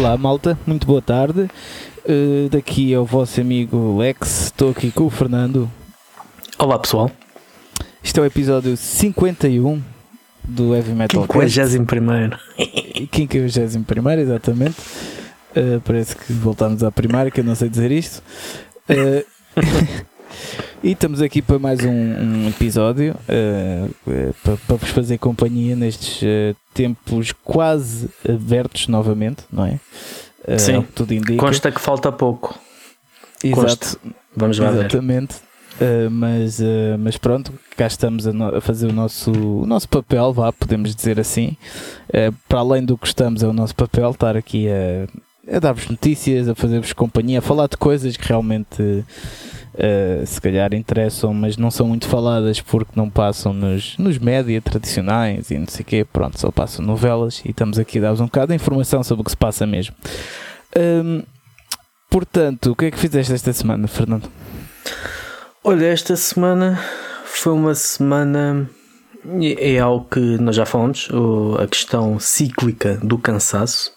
Olá, malta, muito boa tarde. Uh, daqui é o vosso amigo Lex, estou aqui com o Fernando. Olá, pessoal. Isto é o episódio 51 do Heavy Metal 51 51 exatamente. Uh, parece que voltámos à primária, que eu não sei dizer isto. Uh, e estamos aqui para mais um, um episódio uh, para, para, vos fazer companhia nestes tempos quase abertos novamente, não é? Sim, tudo indica. Consta que falta pouco. Exato. Consta. Vamos lá Exatamente. ver. Uh, mas, uh, mas pronto, cá estamos a, no, a, fazer o nosso, o nosso papel, vá, podemos dizer assim. Uh, para além do que estamos, é o nosso papel estar aqui a, a dar-vos notícias, a fazer-vos companhia, a falar de coisas que realmente se calhar interessam, mas não são muito faladas porque não passam nos, nos média tradicionais e não sei o quê. Pronto, só passam novelas e estamos aqui a dar-vos um bocado de informação sobre o que se passa mesmo. Ehm, portanto, o que é que fizeste esta semana, Fernando? Olha, esta semana foi uma semana. É algo que nós já falamos, a questão cíclica do cansaço.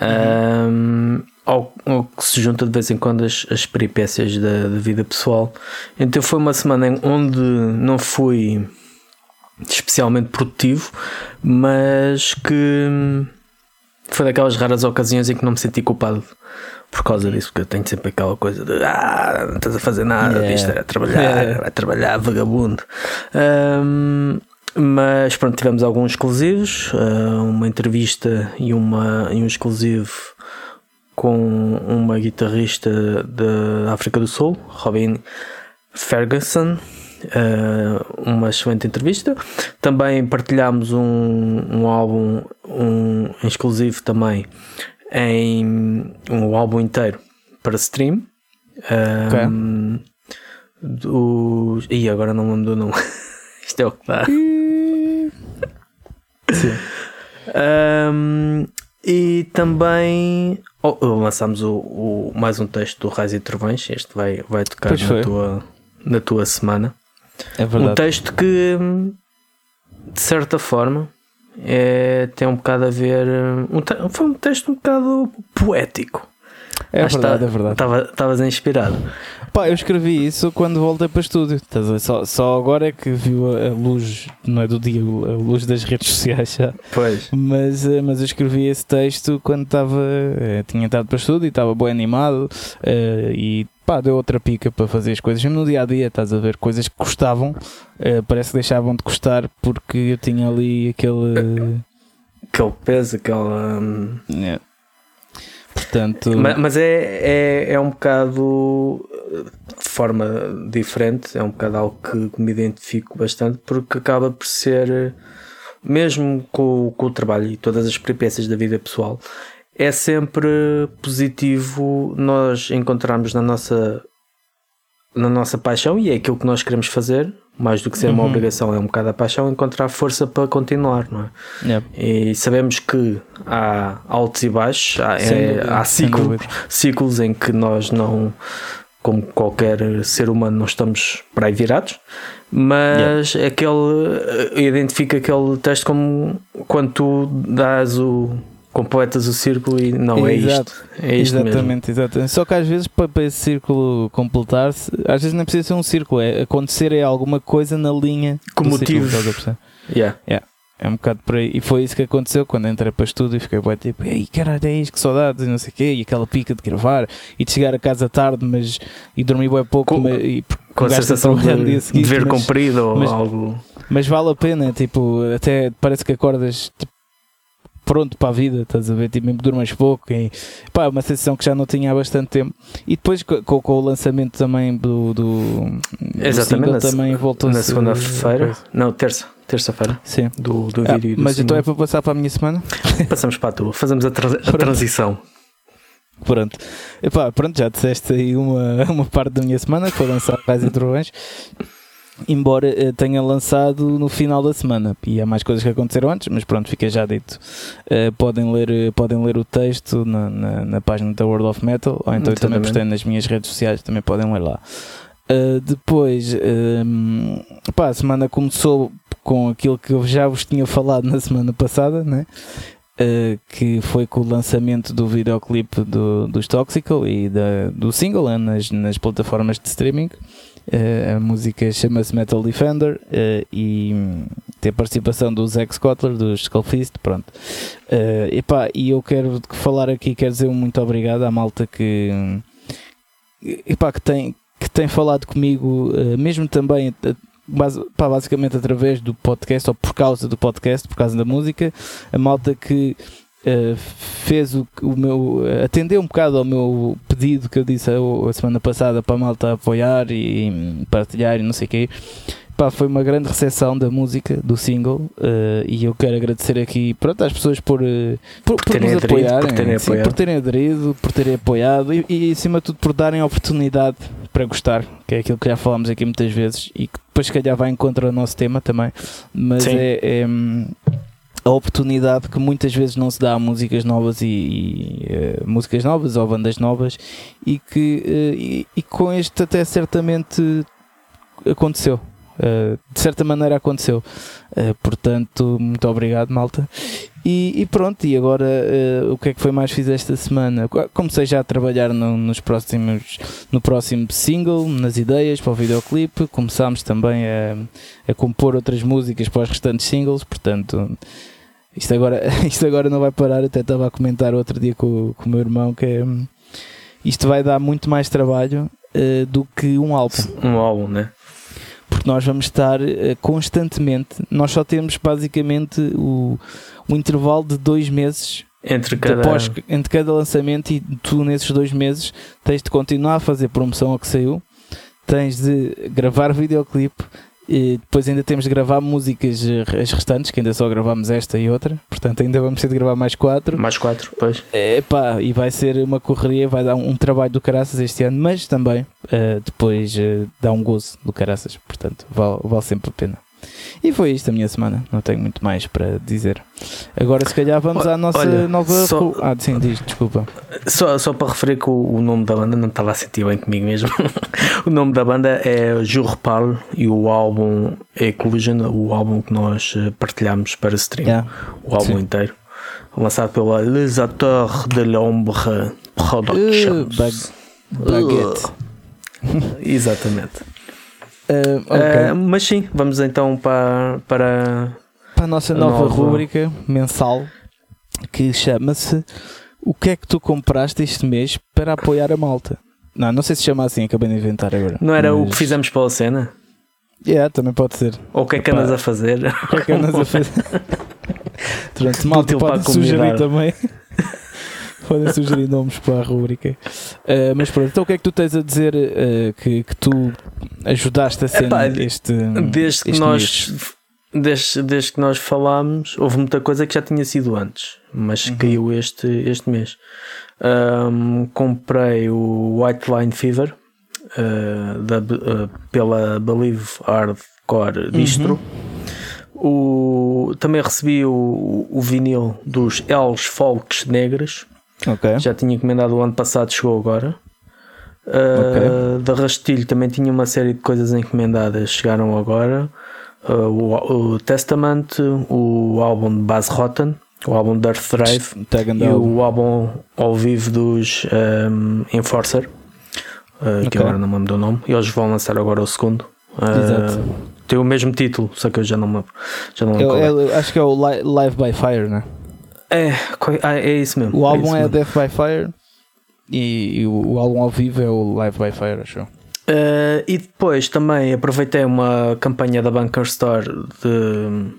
Um, ao, ao, que se junta de vez em quando as, as peripécias da, da, vida pessoal. Então foi uma semana onde não fui especialmente produtivo, mas que foi daquelas raras ocasiões em que não me senti culpado por causa disso, porque eu tenho sempre aquela coisa de ah, não estás a fazer nada, yeah. isto era trabalhar, yeah. vai trabalhar, vagabundo. Um, mas pronto, tivemos alguns exclusivos, uh, uma entrevista e, uma, e um exclusivo com uma guitarrista da África do Sul, Robin Ferguson. Uh, uma excelente entrevista. Também partilhámos um, um álbum um exclusivo também em um álbum inteiro para stream. Um, okay. do, e agora não me lembro do nome. Isto é o que dá. Sim. Um, e também oh, lançámos o, o, mais um texto do Raiz e Trovões. Este vai, vai tocar na tua, na tua semana. É verdade. Um texto que, de certa forma, é, tem um bocado a ver. Um, foi um texto um bocado poético. É Acho verdade, tá, é verdade. Estavas inspirado. Pá, eu escrevi isso quando voltei para o estúdio. Só, só agora é que viu a luz, não é do dia, a luz das redes sociais já. Pois. Mas, eh, mas eu escrevi esse texto quando estava. Eh, tinha estado para o estúdio e estava bem animado eh, e pá, deu outra pica para fazer as coisas. No dia a dia, estás a ver coisas que custavam, parece que deixavam de custar porque eu tinha ali aquele. Aquele peso, aquela. Um... Yeah. Portanto... Mas, mas é, é, é um bocado forma diferente, é um bocado algo que me identifico bastante porque acaba por ser, mesmo com, com o trabalho e todas as peripécias da vida pessoal, é sempre positivo nós encontrarmos na nossa na nossa paixão e é aquilo que nós queremos fazer mais do que ser uhum. uma obrigação, é um bocado a paixão, encontrar força para continuar, não é? Yep. E sabemos que há altos e baixos, há, é, há ciclos, ciclos em que nós não, como qualquer ser humano, não estamos para aí virados, mas yep. aquele identifica aquele teste como quando tu dás o completas o círculo e não é Exato. é isto. É isto exatamente, mesmo. exatamente. Só que às vezes para, para esse círculo completar-se, às vezes não precisa ser um círculo, é acontecer é alguma coisa na linha com motivo. Yeah. Yeah. É um bocado por aí. E foi isso que aconteceu quando entrei para estudo e fiquei bem tipo, ei caralho, é isto, que saudades, e não sei o quê, e aquela pica de gravar e de chegar a casa tarde, mas e dormir bem pouco com, mas, e, com a sensação de seguinte, dever mas, cumprido ou mas, algo. Mas vale a pena, tipo, até parece que acordas tipo, pronto para a vida, estás a ver? Tipo, mesmo durmas pouco. E, pá, é uma sensação que já não tinha há bastante tempo. E depois com, com o lançamento também do. do Exatamente, do também voltou Na segunda-feira, não, terça. Terça-feira Sim. do, do ah, vídeo. mas single. então é para passar para a minha semana? Passamos para a tua, fazemos a, tra a transição. Pronto. Epá, pronto, já disseste aí uma, uma parte da minha semana que foi lançar Pais e Trovões embora uh, tenha lançado no final da semana e há mais coisas que aconteceram antes, mas pronto, fica já dito. Uh, podem, ler, uh, podem ler o texto na, na, na, página da World of Metal, ou então eu também postei nas minhas redes sociais, também podem ler lá. Depois, um, pá, a semana começou com aquilo que eu já vos tinha falado na semana passada, né? Uh, que foi com o lançamento do videoclipe do, dos Toxical e da, do single uh, nas, nas plataformas de streaming. Uh, a música chama-se Metal Defender e tem a participação do Zack Scottler, do Skullfist. Pronto. epá, e eu quero falar aqui, quero dizer um muito obrigado à malta que, epá, que, tem, que tem falado comigo, mesmo também pá, basicamente através do podcast ou por causa do podcast, por causa da música, a malta que uh, fez o, o meu atendeu um bocado ao meu pedido que eu disse a, a semana passada para a malta apoiar e, e partilhar e não sei o quê. Pá, foi uma grande recepção da música, do single, uh, e eu quero agradecer aqui pronto, às pessoas por, uh, por, por, por nos aderido, apoiarem, por terem, sim, por terem aderido, por terem apoiado e, e, acima de tudo, por darem a oportunidade para gostar, que é aquilo que já falámos aqui muitas vezes e que depois, se calhar, vai em contra o nosso tema também, mas é, é a oportunidade que muitas vezes não se dá a músicas novas e, e uh, músicas novas ou bandas novas e que uh, e, e, com este até certamente aconteceu Uh, de certa maneira aconteceu. Uh, portanto, muito obrigado, malta. E, e pronto, e agora uh, o que é que foi mais fiz esta semana? Comecei já a trabalhar no, nos próximos, no próximo single, nas ideias para o videoclipe. Começámos também a, a compor outras músicas para os restantes singles, portanto. Isto agora, isto agora não vai parar, até estava a comentar outro dia com, com o meu irmão que é, isto vai dar muito mais trabalho do que um álbum. Um álbum, né? Porque nós vamos estar uh, constantemente, nós só temos basicamente o, o intervalo de dois meses entre cada... Após, entre cada lançamento e tu nesses dois meses tens de continuar a fazer promoção ao que saiu, tens de gravar videoclipe, e depois ainda temos de gravar músicas eh, as restantes, que ainda só gravamos esta e outra, portanto ainda vamos ter de gravar mais quatro. Mais quatro, pois. É, pá, e vai ser uma correria, vai dar um, um trabalho do caraças este ano, mas também uh, depois uh, dá um gozo do caraças, portanto vale, vale sempre a pena. E foi isto a minha semana, não tenho muito mais para dizer. Agora, se calhar, vamos à nossa Olha, nova. Só, ah, sim, diz, desculpa. Só, só para referir que o, o nome da banda não estava a sentir bem comigo mesmo. o nome da banda é Jurpal e o álbum é Eclusion, o álbum que nós eh, partilhamos para stream, yeah. o álbum sim. inteiro, lançado pela Les Acteurs de l'Ombre Productions. Uh, bag baguette. Uh. Exatamente. Uh, okay. uh, mas sim, vamos então para, para, para a nossa nova, nova rúbrica mensal que chama-se O que é que tu compraste este mês para apoiar a malta? Não, não sei se chama assim, acabei de inventar agora. Não era mas... o que fizemos para a cena? Yeah, também pode ser. Ou o que é que andas a fazer? O que é que andas a fazer? Durante malta pode sugerir também. Podem sugerir nomes para a rubrica. Uh, mas pronto, então o que é que tu tens a dizer uh, que, que tu ajudaste a ser este. Desde que este nós. Desde, desde que nós falámos, houve muita coisa que já tinha sido antes, mas uhum. caiu este, este mês. Um, comprei o White Line Fever uh, da, pela Believe Hardcore Distro. Uhum. O, também recebi o, o vinil dos Els Folks Negros. Okay. Já tinha encomendado o ano passado, chegou agora. Uh, okay. Da Rastilho também tinha uma série de coisas encomendadas, chegaram agora. Uh, o, o, Testament, o álbum de Baz Rotten, o álbum de Earth Drive e o álbum ao vivo dos um, Enforcer, uh, okay. que agora não me lembro do nome. E eles vão lançar agora o segundo. Exato. Tem o mesmo título, só que eu já não me já não lembro. É, é, acho que é o Live by Fire, né? É, é isso mesmo. O álbum é, é Death by Fire e, e o, o, álbum ao vivo é o Live by Fire, acho. Uh, e depois também aproveitei uma campanha da Bunker Store de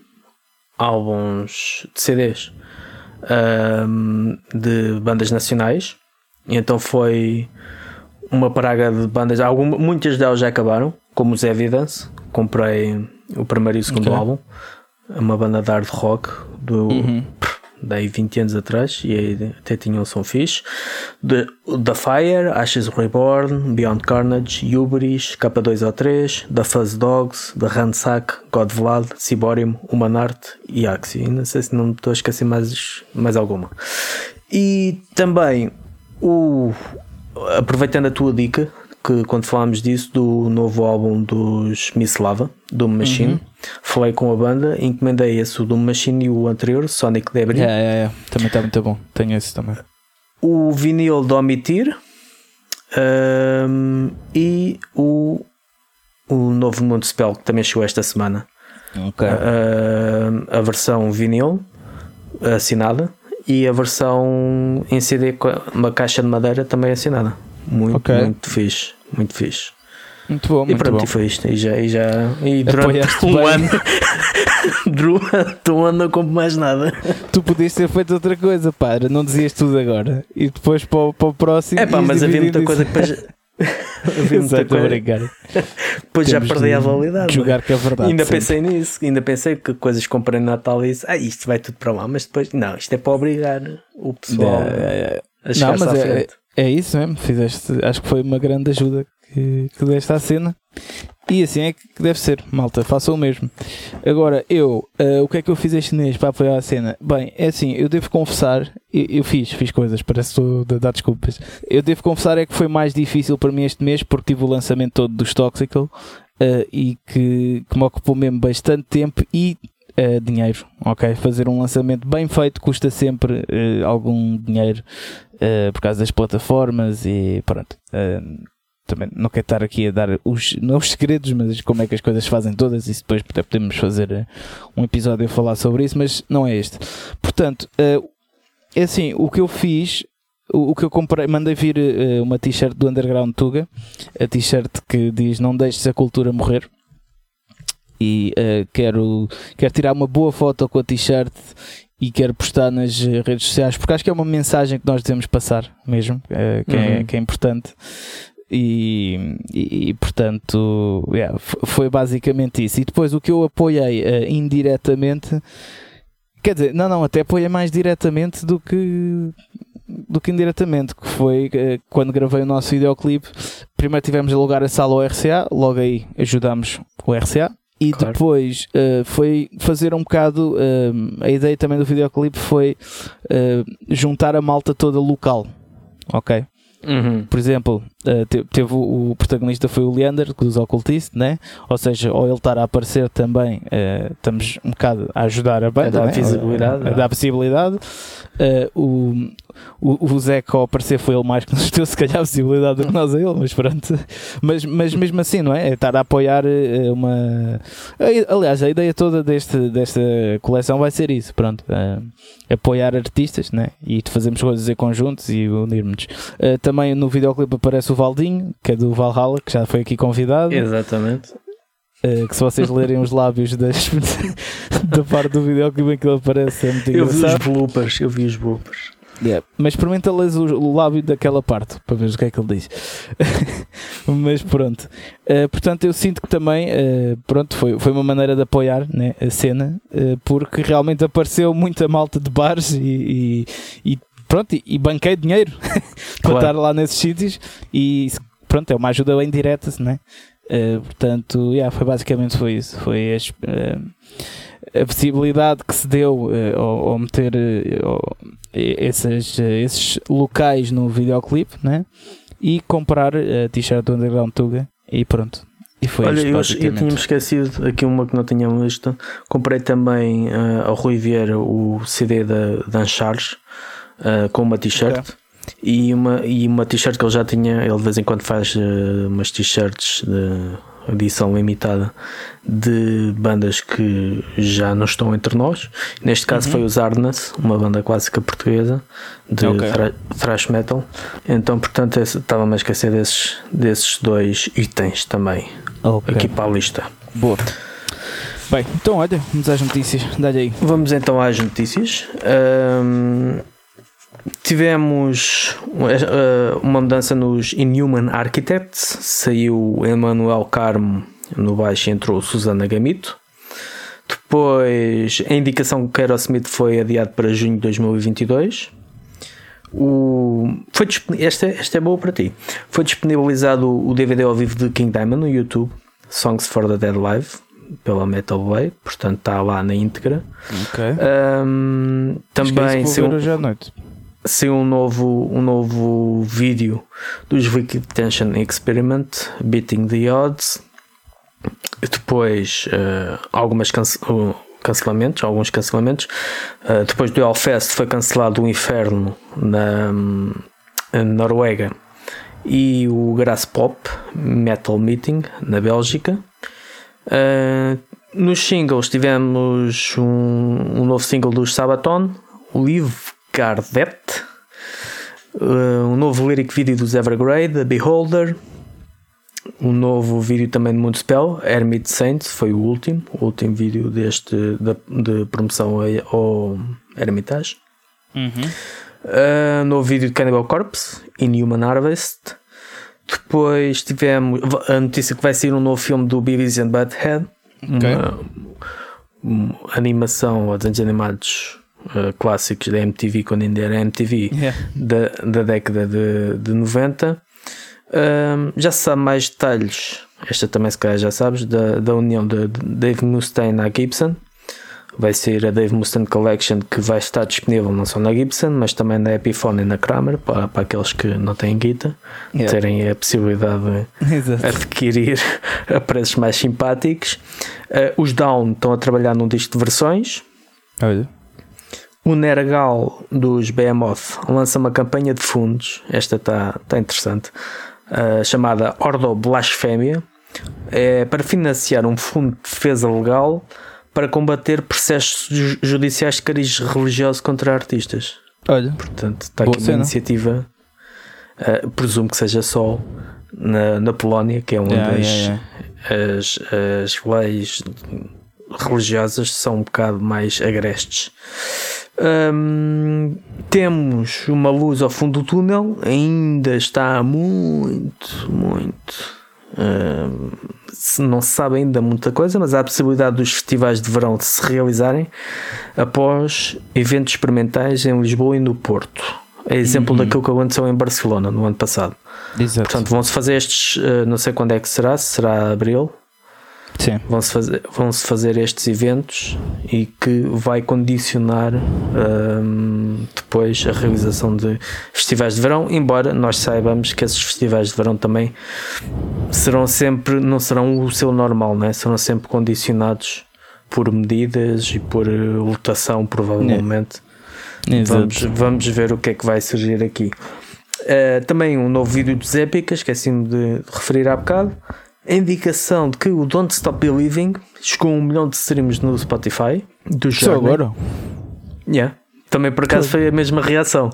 álbuns de CDs uh, de bandas nacionais. E então foi uma praga de bandas. Algumas, muitas delas já acabaram, como os Evidence. Comprei o primeiro e o segundo okay. álbum. É uma banda de hard rock do. Uhum daí 20 anos atrás, e até tinha um som fixe. The, The Fire, Ashes Reborn, Beyond Carnage, Hubris, K2O3, The Fuzz Dogs, The Ransack, God Vlad, Ciborium, Humanart e Axie. Não sei se não estou a esquecer mais, mais alguma. E também o aproveitando a tua dica que quando falámos disso, do novo álbum dos Miss Lava, do Machine, uhum. falei com a banda, encomendei esse, o do Machine e o anterior, Sonic Debris. Yeah, yeah, yeah. Também está muito bom, tenho esse também. O vinil do Omitir um, e o, o novo Mundo Spell que também chegou esta semana. Okay. Uh, a versão vinil assinada e a versão em CD com uma caixa de madeira também assinada. Muito, okay. muito fixe. Muito fixe. Muito bom, muito e pronto, bom. e foi isto. E já, e já e durante um bem. ano, durante um ano não compro mais nada. Tu podias ter feito outra coisa, pá, não dizias tudo agora. E depois para o, para o próximo. É pá, mas havia muita coisa que depois. havia muita coisa. Depois já perdi a validade. Jogar que é verdade. Ainda sempre. pensei nisso, ainda pensei que coisas comprei no Natal e disse, ah, isto vai tudo para lá, mas depois, não, isto é para obrigar o pessoal é, é, é. a não, mas é, é, isso mesmo, fizeste, acho que foi uma grande ajuda que, que deste à cena. E assim é que deve ser, malta, façam o mesmo. Agora, eu, uh, o que é que eu fiz este mês para apoiar a cena? Bem, é assim, eu devo confessar, eu, eu fiz, fiz coisas, parece que dar desculpas. Eu devo confessar é que foi mais difícil para mim este mês porque tive o lançamento todo dos Toxical uh, e que, que me ocupou mesmo bastante tempo e Uh, dinheiro, ok? Fazer um lançamento bem feito custa sempre uh, algum dinheiro uh, por causa das plataformas e pronto também não quero estar aqui a dar os, não os segredos, mas como é que as coisas fazem todas, e depois podemos fazer eh, um episódio a falar sobre isso, mas não é este. Portanto, eh, é assim, o que eu fiz, o, que eu comprei, mandei vir eh, uma t-shirt do Underground Tuga, a t-shirt que diz não deixes a cultura morrer. E uh, quero, quero tirar uma boa foto com a t-shirt e quero postar nas redes sociais porque acho que é uma mensagem que nós devemos passar mesmo, uh, que, é, uhum. é, que, é, importante. E, e, e, portanto yeah, foi basicamente isso. E depois o que eu apoiei uh, indiretamente, quer dizer, não, não, até apoiei mais diretamente do que do que indiretamente, que foi quando gravei o nosso videoclipe. Primeiro tivemos a alugar a sala ao RCA, logo aí ajudámos o RCA. E claro. depois uh, foi fazer um bocado. a ideia também do videoclipe foi juntar a malta toda local. Ok? Uhum. Por exemplo, uh, teve o, o, protagonista foi o Leander dos Ocultist, né? ou seja, ao ele estar a aparecer também, uh, estamos um bocado a ajudar a banda, a dar né? visibilidade, a, a, dar visibilidade. Uh, o, o, o Zeca ao aparecer foi ele mais que nos deu se calhar a visibilidade do que nós a ele, mas pronto. Mas, mas mesmo assim, não é? é estar a apoiar eh, uma. Aliás, a ideia toda deste, desta coleção vai ser isso, pronto. Uh, apoiar artistas, né? E fazermos coisas em conjuntos e unirmos. Uh, também no videoclipe aparece o Valdinho, que é do Valhalla, que já foi aqui convidado. Exatamente. Uh, que se vocês lerem os lábios das, da parte do videoclipe em que ele aparece é muito eu engraçado. Eu vi os bloopers, eu vi os bloopers. Yeah. Mas experimenta ler o, o, lábio daquela parte para ver o que é que ele diz. Mas pronto. Uh, portanto, eu sinto que também uh, pronto, foi, foi uma maneira de apoiar né, a cena, uh, porque realmente apareceu muita malta de bares e, e, e pronto, e, e banquei dinheiro para estar lá nesses sítios e pronto, é uma ajuda indireta, né? portanto, yeah, foi basicamente foi isso. Foi as, a visibilidade que se deu uh, ao, ao, meter uh, esses, uh, esses locais no videoclipe né? e comprar a t-shirt do Underground Tuga e pronto. E foi Olha, eu, eu tinha-me esquecido aqui uma que não tínhamos visto. Comprei também ao Rui Vieira o CD da, da Charles com uma t-shirt. Okay. E uma, e uma t-shirt que ele já tinha, ele de vez em quando faz umas t-shirts de edição limitada de bandas que já não estão entre nós. Neste caso uhum. foi os Arnas, uma banda clássica portuguesa de okay. thrash metal. Então, portanto, estava-me a esquecer desses, desses dois itens também okay. aqui para a lista. Boa. Bem, então olha, vamos às notícias. Dá-lhe aí. Vamos então às notícias. Um, Tivemos uh, uma mudança nos Inhuman Architects, saiu Emmanuel Carmo no baixo e entrou Susana Gamito. Depois a indicação que Aerosmith foi adiado para junho de 2022. O, foi, esta, esta é boa para ti. Foi disponibilizado o DVD ao vivo de King Diamond no YouTube, Songs for the Dead Live, pela Metal Way, portanto está lá na íntegra. Ok. Um, também. Acho que é hoje à noite. Saiu um novo, um novo vídeo dos Wicked Tension Experiment, Beating the Odds. Depois, uh, algumas uh, cancelamentos, alguns cancelamentos. Uh, depois do Hellfest foi cancelado o Inferno na, na Noruega e o Grass Pop Metal Meeting na Bélgica. Uh, nos singles tivemos um, um, novo single dos Sabaton, Live Gardet, uh, um novo lyric vídeo dos Evergrey, The Beholder, um novo vídeo também de Moonspell, Hermit Saints, foi o último, o último vídeo deste de, de promoção ao Hermitage. Uhum. Uh, novo vídeo de Cannibal Corpse, Inhuman Harvest. Depois tivemos a notícia que vai sair um novo filme do Beavis and Butthead. Okay. Uma, uma animação a desenhos animados uh, clássicos da MTV, quando ainda era MTV, Yeah. da, da década de, de 90. Um, já se sabe mais detalhes, esta também se calhar já sabes, da, da união de, de Dave Mustaine à Gibson. Vai ser a Dave Mustaine Collection que vai estar disponível não só na Gibson, mas também na Epiphone e na Kramer, para, para aqueles que não têm guita, Yeah. terem a possibilidade de adquirir a preços mais simpáticos. Uh, os Down estão a trabalhar num disco de versões. Olha. O Nergal dos Behemoth lança uma campanha de fundos, esta está tá interessante, uh, chamada Ordo Blasfémia, é para financiar um fundo de defesa legal para combater processos ju- judiciais de cariz religioso contra artistas. Olha. Portanto, está aqui uma cena. iniciativa, uh, presumo que seja só na, na Polónia, que é onde Yeah, as, yeah, As, as leis religiosas são um bocado mais agrestes. Hum, temos uma luz ao fundo do túnel, ainda está muito, muito. hum, não se sabe ainda muita coisa, mas há a possibilidade dos festivais de verão de se realizarem após eventos experimentais em Lisboa e no Porto. É exemplo daquilo que aconteceu em Barcelona no ano passado. Exato. Portanto, vão-se fazer estes, eh, não sei quando é que será, se será abril. Vão-se fazer, vão-se fazer estes eventos e que vai condicionar hum, depois a realização de festivais de verão, embora nós saibamos que esses festivais de verão também serão sempre, não serão o seu normal, né? serão sempre condicionados por medidas e por eh, lotação, provavelmente. Exato. Vamos, vamos ver o que é que vai surgir aqui. Uh, também um novo vídeo dos Épicas, esqueci-me de referir há bocado. A indicação de que o Don't Stop Believing chegou a um milhão de streams no Spotify. Do Só agora? Yeah. Também por acaso foi a mesma reação.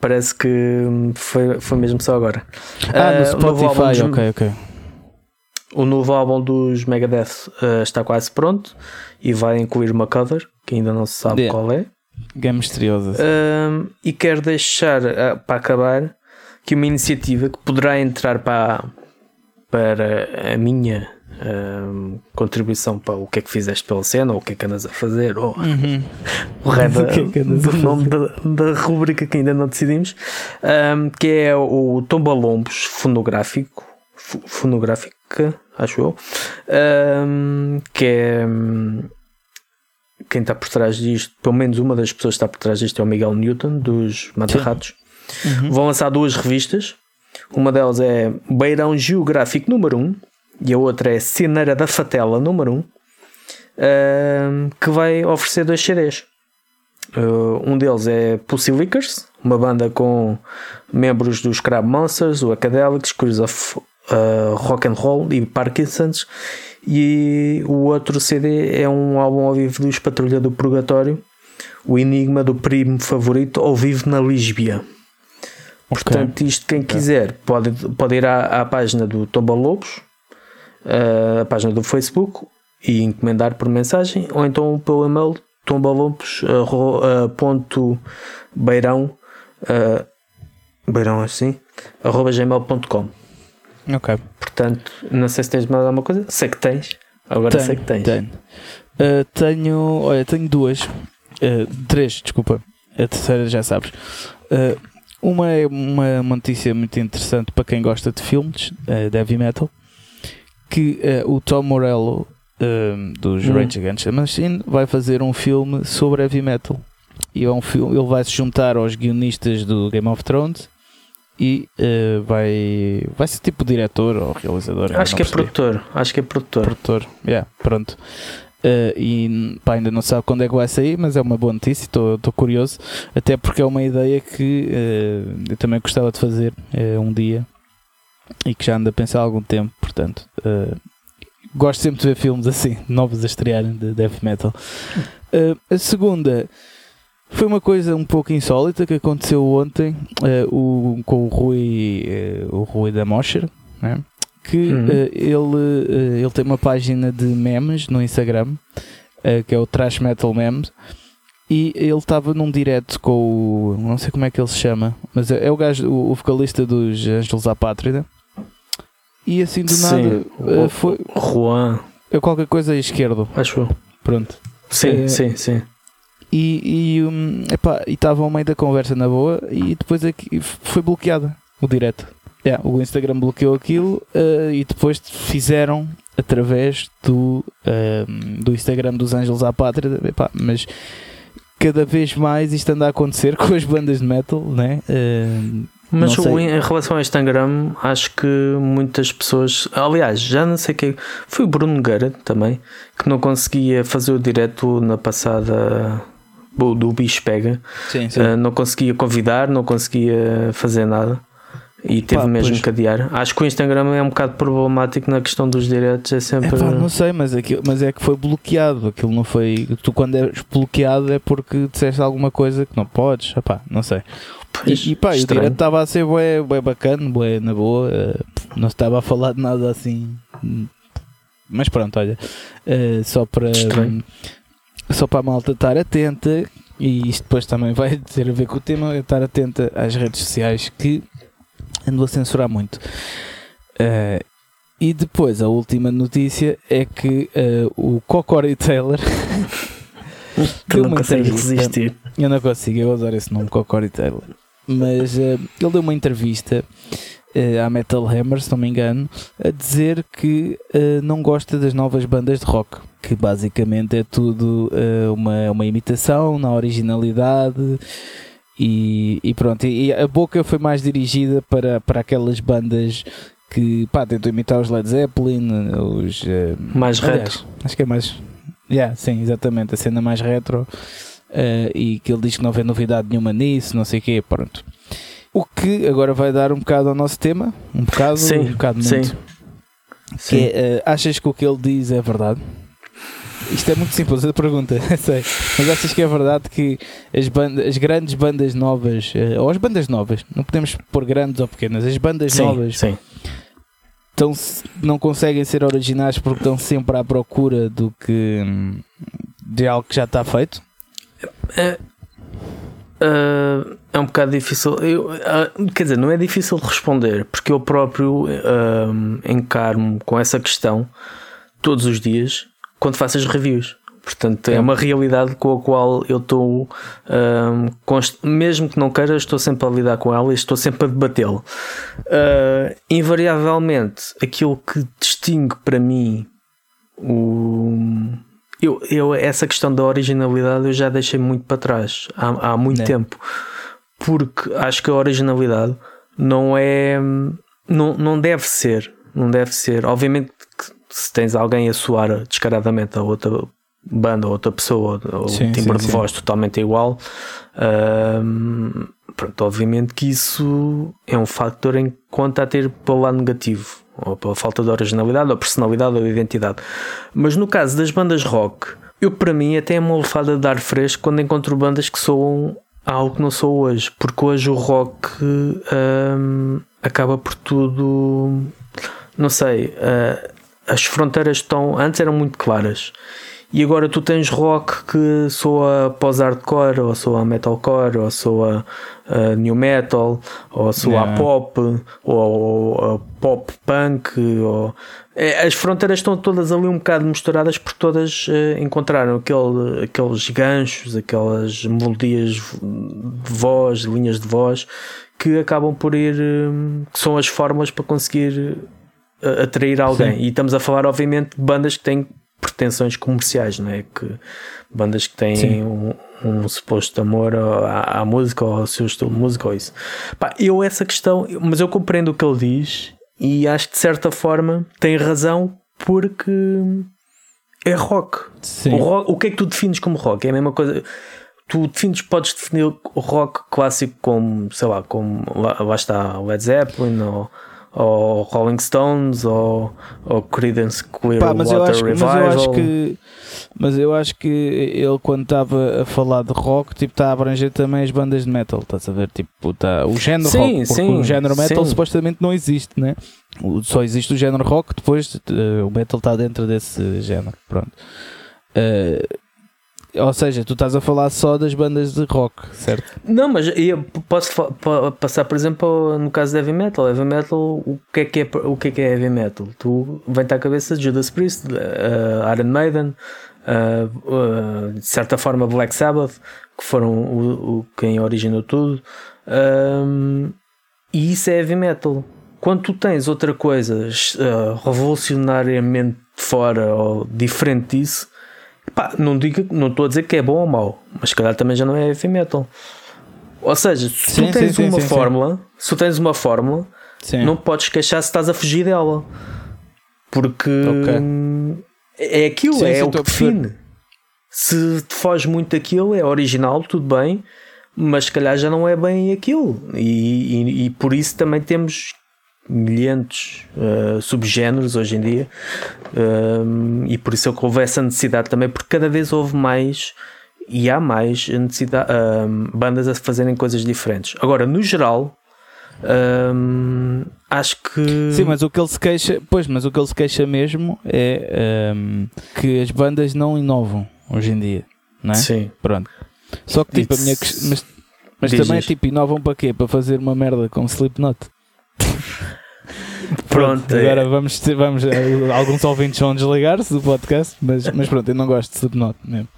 Parece que hum, foi, foi mesmo só agora. Ah, no Uh, álbum Spotify, dos- ok, ok. O novo álbum dos Megadeth uh, está quase pronto e vai incluir uma cover que ainda não se sabe Yeah. qual é. Game misteriosa. Um, e quero deixar ah, para acabar que uma iniciativa que poderá entrar para, para a minha um, contribuição para o que é que fizeste pela cena, ou o que é que andas a fazer, ou Uhum. o resto é do nome da, da rubrica que ainda não decidimos, um, que é o Tombalombos fonográfico, fo- fonográfica, acho eu, um, que é quem está por trás disto, pelo menos uma das pessoas que está por trás disto é o Miguel Newton, dos Matarratos. Uhum. Vão lançar duas revistas. Uma delas é Beirão Geográfico número 1 e a outra é Ceneira da Fatela número 1, ahm, que vai oferecer dois CDs. Uh, um deles é Pussy Lickers, uma banda com membros dos Crab Monsters, o Acadelics, Cruise of uh, Rock and Roll e Parkinson's. E o outro CD é um álbum ao vivo dos Patrulha do Purgatório, o Enigma do Primo Favorito, ao vivo na Lisbia. Portanto, isto quem quiser pode, pode ir à, à página do Tomba Lobos, eh, a página do Facebook e encomendar por mensagem ou então pelo e-mail tombalobos.beirão eh, beirão assim arroba gmail.com Ok. portanto não sei se tens mais alguma coisa sei que tens agora sei que tens Tenho. Uh, tenho, olha, tenho duas. Uh, três, desculpa. A terceira já sabes. Uh, uma é uma, uma notícia muito interessante para quem gosta de filmes uh, de heavy metal. Que uh, o Tom Morello um, dos Hum. Rage Against the Machine vai fazer um filme sobre heavy metal. e é um filme, ele vai se juntar aos guionistas do Game of Thrones e uh, vai, vai ser tipo diretor ou realizador. Acho que é produtor. Acho que é produtor. Produtor, yeah, pronto. Uh, e pá, ainda não sabe quando é que vai sair, mas é uma boa notícia. Estou curioso, até porque é uma ideia que uh, eu também gostava de fazer um dia e que já ando a pensar há algum tempo. Portanto, gosto sempre de ver filmes assim, novos a estrearem de death metal. a segunda foi uma coisa um pouco insólita que aconteceu ontem uh, o, com o Rui, uh, o Rui da Mosher, né? Que uhum. uh, ele, ele tem uma página de memes no Instagram, que é o Trash Metal Memes, e ele estava num direct com o. não sei como é que ele se chama, mas é, é o gajo, o, o vocalista dos Ângelos à Pátria. E assim do sim, nada foi. Juan. É qualquer coisa à esquerda. Acho. Pronto. Sim, é, sim, sim. E um, estava ao meio da conversa na boa e depois aqui foi bloqueada o direto. Yeah, o Instagram bloqueou aquilo uh, e depois fizeram através do, uh, do Instagram dos Ângelos à Pátria. Epá, mas cada vez mais isto anda a acontecer com as bandas de metal, né? Uh, mas em relação a Instagram, acho que muitas pessoas, aliás, já não sei quem, foi o Bruno Nogueira também, que não conseguia fazer o direto na passada do bicho pega. Sim, sim. Uh, não conseguia convidar, não conseguia fazer nada. E teve Pá, mesmo pois. que adiar. Acho que o Instagram é um bocado problemático na questão dos diretos. É sempre. É, pá, não sei, mas, aquilo, mas é que foi bloqueado. Aquilo não foi. Tu, quando és bloqueado, é porque disseste alguma coisa que não podes. Epá, não sei. Pois, e, e pá, o direto estava a ser bué, bué bacana, bué na boa. Uh, não estava a falar de nada assim. Mas pronto, olha. Uh, só para. Só para a malta estar atenta, e isto depois também vai ter a ver com o tema, estar atenta às redes sociais que ando a censurar muito. Uh, e depois a última notícia é que uh, o Cocory Taylor deu uma entrevista. Resistir. Eu não consigo, eu adoro esse nome, Cocory Taylor. Mas uh, ele deu uma entrevista uh, à Metal Hammer, se não me engano, a dizer que não gosta das novas bandas de rock, que basicamente é tudo uma, uma imitação na originalidade. E, e pronto, e a boca foi mais dirigida para, para aquelas bandas que pá, tentam imitar os Led Zeppelin, os mais aliás, retro. Acho que é mais. Yeah, sim, exatamente, a cena mais retro. Uh, e que ele diz que não vê novidade nenhuma nisso, não sei o quê, pronto. O que agora vai dar um bocado ao nosso tema, um bocado, sim, um bocado muito. Sim. Que é, uh, achas que o que ele diz é verdade? Isto é muito simples a pergunta, sei. Mas achas que é verdade que as, bandas, as grandes bandas novas, uh, ou as bandas novas, não podemos pôr grandes ou pequenas, as bandas sim, novas sim. Não conseguem ser originais porque estão sempre à procura do que de algo que já está feito? É, Uh, é um bocado difícil. Eu, uh, quer dizer, não é difícil responder, porque eu próprio uh, encaro-me com essa questão todos os dias quando faço as reviews. Portanto, é, é uma realidade com a qual eu estou, mesmo que não queira, estou sempre a lidar com ela e estou sempre a debatê-la. invariavelmente, aquilo que distingue para mim o eu, eu, essa questão da originalidade eu já deixei muito para trás há, há muito tempo. Porque acho que a originalidade não é. Não, não deve ser. Não deve ser. Obviamente se tens alguém a soar descaradamente a outra banda ou outra pessoa, ou sim, timbre sim, de voz totalmente igual, pronto, obviamente que isso é um fator em conta a ter pelo lado negativo ou pela falta de originalidade, ou personalidade, ou identidade. Mas no caso das bandas rock, eu para mim até é uma lefada de ar fresco quando encontro bandas que soam algo que não sou hoje, porque hoje o rock hum, acaba por tudo, não sei, uh, as fronteiras estão, antes eram muito claras e agora tu tens rock que soa pós-hardcore, ou soa metalcore, ou soa uh, new metal, ou soa yeah. pop, ou, ou, ou pop punk. Ou... É, as fronteiras estão todas ali um bocado misturadas porque todas uh, encontraram aquele, aqueles ganchos, aquelas melodias de voz, linhas de voz que acabam por ir, uh, que são as fórmulas para conseguir atrair alguém. Sim. E estamos a falar, obviamente, de bandas que têm pretensões comerciais, não é? Que bandas que têm um, um suposto amor à, à, música ou ao seu estilo de música ou isso. Pá, eu essa questão, mas eu compreendo o que ele diz e acho que de certa forma tem razão porque é rock. Sim. O, rock, o que é que tu defines como rock? É a mesma coisa. Tu defines, podes definir o rock clássico como, sei lá, como lá, lá está Led Zeppelin ou ou Rolling Stones ou, ou Creedence Clearwater Revival. Mas eu acho que mas eu acho que ele quando estava a falar de rock tipo está a abranger também as bandas de metal, estás a ver? Tipo, tá, o género sim, rock, porque sim, o género metal sim. supostamente não existe, né? Só existe o género rock, depois uh, o metal está dentro desse género, pronto. Uh, ou seja, tu estás a falar só das bandas de rock, certo? Não, mas eu posso passar, por exemplo, no caso de heavy metal. Heavy metal, o que é que é, o que é, que é heavy metal? Tu vem-te à cabeça Judas Priest, uh, Iron Maiden, uh, uh, de certa forma Black Sabbath, que foram o, o quem originou tudo. Um, e isso é heavy metal. Quando tu tens outra coisa revolucionariamente fora ou diferente disso Pá, não digo, não estou a dizer que é bom ou mau, mas se calhar também já não é heavy metal. Ou seja, se sim, tu tens sim, uma sim, fórmula, se tu tens uma fórmula, não podes queixar se estás a fugir dela. Porque okay. é aquilo, é o que define. Se te foges muito daquilo, é original, tudo bem, mas se calhar já não é bem aquilo. E, e, e por isso também temos milhentos uh, subgéneros hoje em dia um, e por isso é que houve essa necessidade também porque cada vez houve mais e há mais necessidade, um, bandas a fazerem coisas diferentes. Agora no geral um, acho que sim mas o que ele se queixa pois mas o que ele se queixa mesmo é que as bandas não inovam hoje em dia não é? sim. Pronto. Só que tipo a minha mas, mas também tipo inovam para quê? Para fazer uma merda com Slipknot Pronto, pronto agora é. vamos, ter, vamos eh, alguns ouvintes vão desligar-se do podcast, mas, mas pronto, eu não gosto de Slipknot mesmo.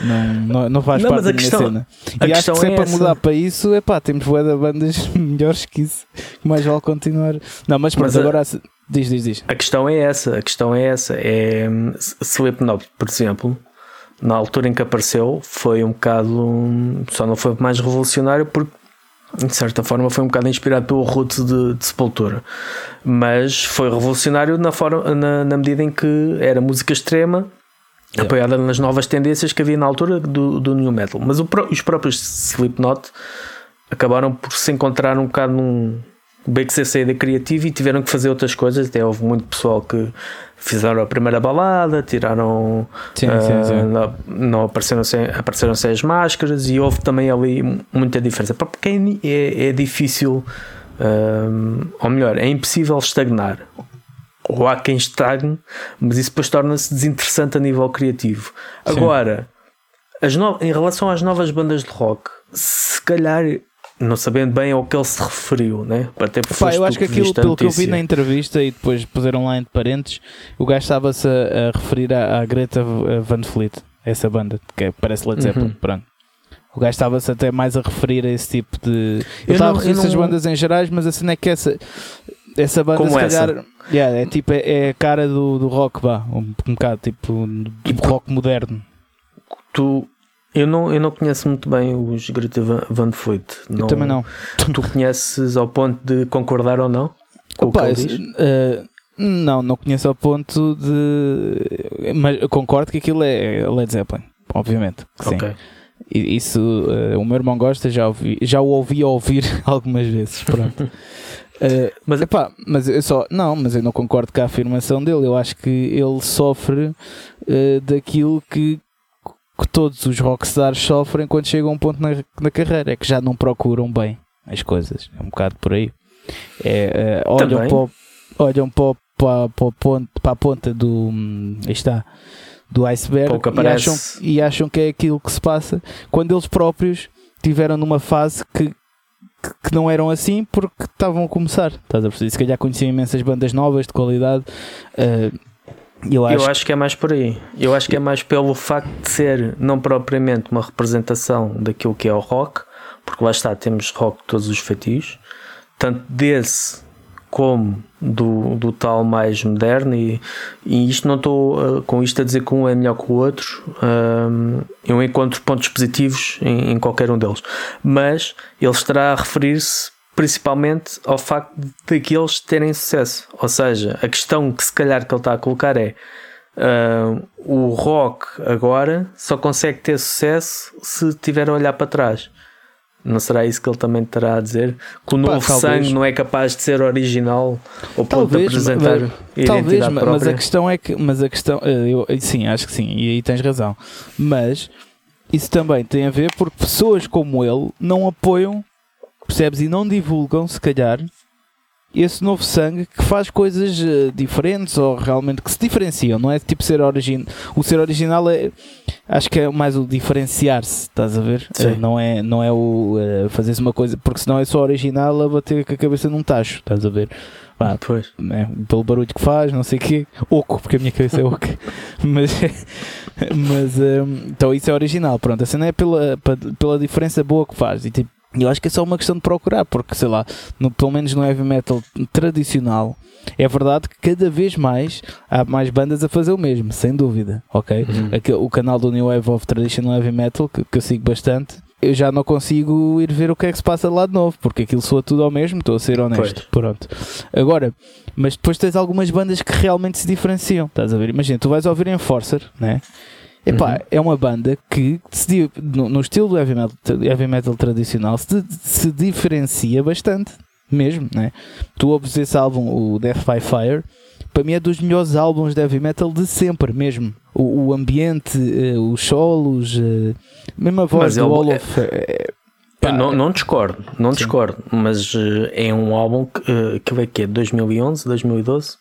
Não, não, não faz não, parte da minha questão, cena. E acho que se é, é para mudar para isso, é pá, temos boa bandas melhores que isso, que mais vale continuar. Não, mas pronto, mas a, agora diz, diz, diz. A questão é essa, a questão é essa. É Slipknot, por exemplo, na altura em que apareceu, foi um bocado. Só não foi mais revolucionário porque de certa forma foi um bocado inspirado pelo Roots de, de Sepultura, mas foi revolucionário na, forma, na, na medida em que era música extrema yeah. apoiada nas novas tendências que havia na altura do, do New Metal. Mas o, os próprios Slipknot acabaram por se encontrar um bocado num, bem que se da criativa e tiveram que fazer outras coisas. Até houve muito pessoal que fizeram a primeira balada, tiraram. Sim, uh, sim, sim. Não, não apareceram, sem, apareceram sem as máscaras e houve também ali muita diferença. Para quem é, é difícil, uh, ou melhor, é impossível estagnar. Ou há quem estagne, mas isso depois torna-se desinteressante a nível criativo. Agora, as no... em relação às novas bandas de rock, se calhar não sabendo bem ao que ele se referiu, né? Até Pá, eu acho que aquilo, pelo que eu vi na entrevista e depois puseram lá entre parentes, o gajo estava-se a, a, referir à, à, Greta Van Fleet, essa banda, que é, parece Led Zeppelin, uhum. pronto. O gajo estava-se até mais a referir a esse tipo de. Eu estava a referir essas não... bandas em gerais, mas assim é que essa, essa banda, Como se essa? calhar, yeah, é tipo, é, é, a cara do, do rock, vá, um, um bocado tipo, tipo rock moderno. Tu eu não, eu não conheço muito bem os Greta Van Fleet. Não, eu também não. Tu conheces ao ponto de concordar ou não? Com Opa, o que ele uh, não, não conheço ao ponto de. Mas concordo que aquilo é Led Zeppelin, obviamente. Sim. Okay. Isso uh, o meu irmão gosta, já, ouvi, já o ouvi ouvir algumas vezes. Pronto. Uh, mas, epá, mas eu só não, mas eu não concordo com a afirmação dele. Eu acho que ele sofre daquilo que, que todos os rockstars sofrem quando chegam a um ponto na, na carreira, é que já não procuram bem as coisas. É um bocado por aí. É, é, olham, para, o, olham para, para, para, ponto, para a ponta do. Aí está. Do iceberg e acham, e acham que é aquilo que se passa quando eles próprios tiveram numa fase que, que não eram assim porque estavam a começar. Estás a perceber? Se calhar conheciam imensas bandas novas de qualidade. Uh, eu acho... eu acho que é mais por aí. Eu acho que é mais pelo facto de ser não propriamente uma representação daquilo que é o rock, porque lá está, temos rock de todos os feitios, tanto desse como do, do tal mais moderno e, e isto não estou uh, com isto a dizer que um é melhor que o outro uh, eu encontro pontos positivos em, em, qualquer um deles mas ele estará a referir-se principalmente ao facto de que eles terem sucesso ou seja, a questão que se calhar que ele está a colocar é uh, o rock agora só consegue ter sucesso se tiver a olhar para trás não será isso que ele também terá a dizer? Que o novo Pá, sangue não é capaz de ser original ou pode apresentar mas, talvez, própria? mas a questão é que, mas a questão, eh, eu, sim, acho que sim, e aí tens razão. Mas isso também tem a ver porque pessoas como ele não apoiam, percebes, e não divulgam, se calhar, esse novo sangue que faz coisas uh, diferentes ou realmente que se diferenciam, não é tipo ser original. O ser original é acho que é mais o diferenciar-se, estás a ver? Uh, não é, não é o uh, fazer-se uma coisa, porque senão é só original a bater com a cabeça num tacho, estás a ver? Ah, pois. É, pelo barulho que faz, não sei o quê, oco, porque a minha cabeça é oco, mas, mas então isso é original, pronto, a cena é pela, pela diferença boa que faz e tipo eu acho que é só uma questão de procurar, porque sei lá, no, pelo menos no heavy metal tradicional, é verdade que cada vez mais há mais bandas a fazer o mesmo, sem dúvida, ok? Uhum. o canal do New Wave of Traditional Heavy Metal, que, que, eu sigo bastante, eu já não consigo ir ver o que é que se passa lá de novo, porque aquilo soa tudo ao mesmo, estou a ser honesto. Pois. Pronto. Agora, mas depois tens algumas bandas que realmente se diferenciam, estás a ver? Imagina, tu vais ouvir Enforcer, né? Epá, uhum. é uma banda que se, no, no, estilo do heavy metal, heavy metal tradicional se, se diferencia bastante, mesmo, né? Tu ouves esse álbum, o Death by Fire, para mim é dos melhores álbuns de heavy metal de sempre, mesmo. O, o ambiente, uh, os solos, uh, mesmo a voz mas do Wall of. É, não, não discordo, não Sim. discordo, mas uh, é um álbum que, que vai que é 2011, 2012?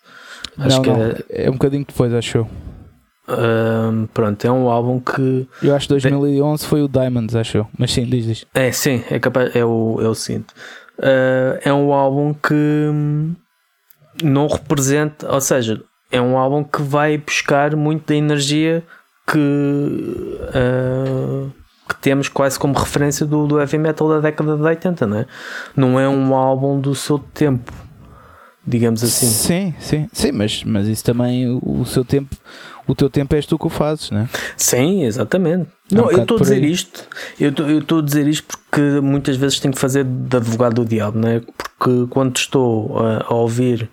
Acho não, que não, é... é um bocadinho depois, acho eu. Um, pronto, é um álbum que. Eu acho que 2011 foi o Diamonds, acho eu. Mas sim, diz, diz. É, sim, é capaz, é o, é o cinto. Uh, é um álbum que não representa, ou seja, é um álbum que vai buscar muito da energia que, uh, que temos quase como referência do, do heavy metal da década de 80, não é? Não é um álbum do seu tempo, digamos assim. Sim, sim, sim, mas, mas isso também, o, o seu tempo o teu tempo és tu que o fazes, não é? Sim, exatamente. É não, um eu estou a dizer isto, eu estou a dizer isto porque muitas vezes tenho que fazer de advogado do diabo, não é? Porque quando estou a, a ouvir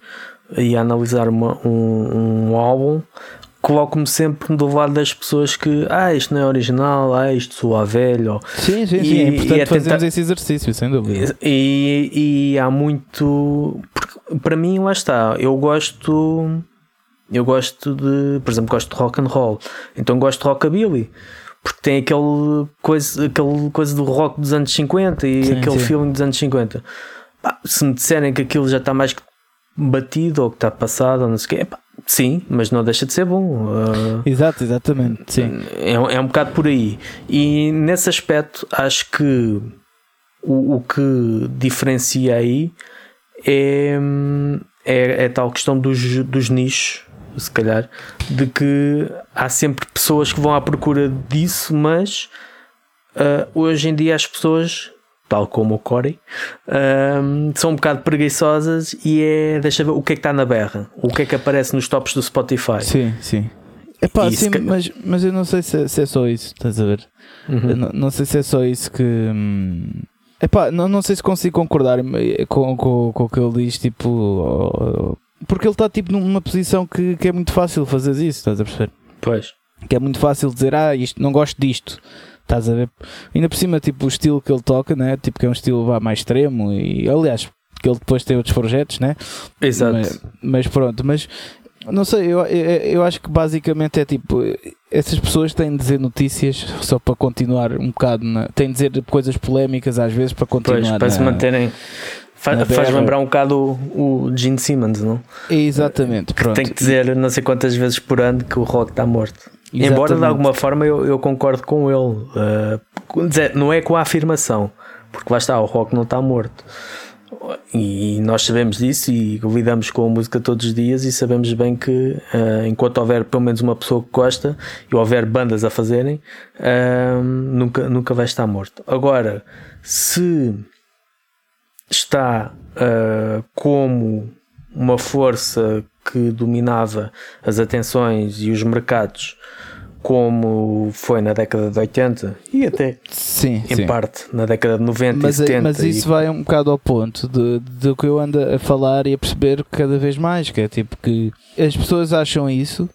e a analisar uma, um, um álbum, coloco-me sempre do lado das pessoas que ah, isto não é original, ah, isto soa velho. Ou... Sim, sim, sim. É importante é fazermos esse exercício, sem dúvida. E, e há muito. Para mim, lá está. Eu gosto eu gosto de, por exemplo, gosto de rock and roll, então gosto de rockabilly, porque tem aquele coisa, aquele coisa do rock dos anos 50 e sim, aquele sim. feeling dos anos 50. Pá, se me disserem que aquilo já está mais batido ou que está passado ou não sei o quê, pá, sim, mas não deixa de ser bom. Uh, Exato, exatamente, sim. É, é um bocado por aí. E nesse aspecto, acho que o, o que diferencia aí é, é, é tal questão dos, dos nichos se calhar, de que há sempre pessoas que vão à procura disso, mas uh, hoje em dia as pessoas, tal como o Corey, uh, são um bocado preguiçosas e é deixa ver o que é que está na berra, o que é que aparece nos tops do Spotify. Sim, sim. Epá, sim, que... mas, mas eu não sei se é, se é só isso, estás a ver? Uhum. Não, não, sei se é só isso que. Hum... Epá, não, não sei se consigo concordar com, com, com o que ele diz, tipo, porque ele está tipo numa posição que, que é muito fácil fazer isso, estás a perceber? Pois. Que é muito fácil dizer, ah, isto, não gosto disto. Estás a ver? Ainda por cima, tipo, o estilo que ele toca, né? Tipo, que é um estilo vá, mais extremo e, aliás, que ele depois tem outros projetos, né? Exato. Mas, mas pronto, mas não sei, eu, eu, eu, acho que basicamente é tipo, essas pessoas têm de dizer notícias só para continuar um bocado, na, têm de dizer coisas polémicas às vezes para continuar. Pois, para na, se manterem Faz, faz lembrar um bocado o, o Gene Simmons, não? Exatamente. Tem que dizer não sei quantas vezes por ano que o rock está morto. Exatamente. Embora de alguma forma eu, eu concordo com ele. Uh, dizer, não é com a afirmação, porque lá está, o rock não está morto. E nós sabemos disso e lidamos com a música todos os dias e sabemos bem que uh, enquanto houver pelo menos uma pessoa que gosta e houver bandas a fazerem, uh, nunca, nunca vai estar morto. Agora, se está uh, como uma força que dominava as atenções e os mercados como foi na década de 80 e até sim, em sim. parte na década de 90 Mas, e 70 mas isso e- vai um bocado ao ponto de, de que eu ando a falar e a perceber cada vez mais, que é tipo que as pessoas acham isso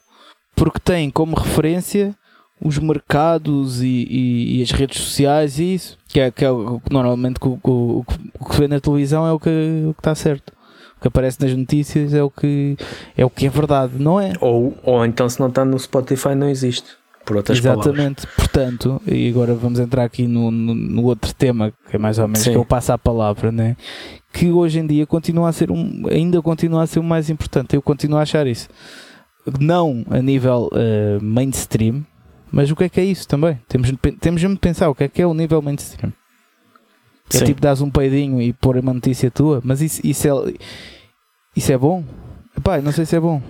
porque têm como referência os mercados e, e- e as redes sociais e isso, que é, que é o que normalmente o, o- o que- se vê na televisão é o que o que está certo. O que aparece nas notícias é o que é o que é verdade, não é? ou, ou então se não está no Spotify não existe por outras palavras Exatamente, portanto, e agora vamos entrar aqui no, no, no outro tema que é mais ou menos Sim. que eu passo a palavra, né? que hoje em dia continua a ser um, ainda continua a ser o mais importante. Eu continuo a achar isso, não a nível eh, mainstream, mas o que é que é isso também? Temos, temos de pensar o que é que é o nível mainstream. É Sim. tipo dás um peidinho e pôr uma notícia tua, mas isso, isso, é, isso é bom? Epá, eu não sei se é bom.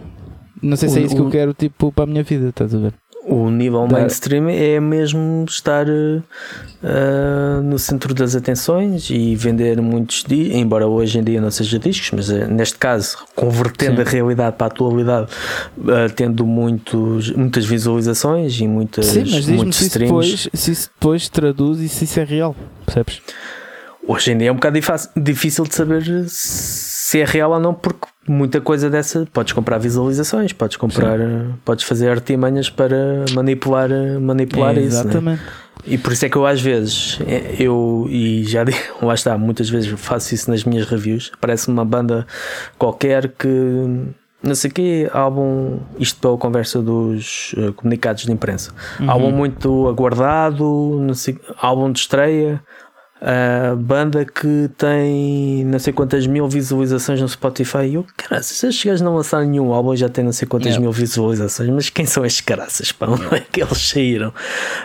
Não sei se é O- isso que eu o- quero tipo para a minha vida, estás a ver? O nível Da- mainstream é mesmo estar eh, no centro das atenções e vender muitos discos, embora hoje em dia não seja discos, mas eh, neste caso, convertendo Sim. a realidade para a atualidade, eh, tendo muitos, muitas visualizações e muitas, Sim, mas muitos se isso, streams. depois, se isso depois traduz e se isso é real, percebes? Hoje em dia é um bocado difícil de saber se é real ou não, porque muita coisa dessa podes comprar visualizações, podes comprar, eh, podes fazer artimanhas para manipular, manipular É, isso. né? exatamente. E por isso é que eu às vezes, eh, eu e já digo, lá está, muitas vezes faço isso nas minhas reviews. Parece uma banda qualquer que não sei o quê, álbum, isto pela conversa dos eh, comunicados de imprensa. Uhum. Álbum muito aguardado, não sei, álbum de estreia. A banda que tem não sei quantas mil visualizações no Spotify. E eu, caralho, se estes gajos não lançaram nenhum álbum já tem não sei quantas Yeah. mil visualizações, mas quem são estes caraças? Pá, onde é que eles saíram?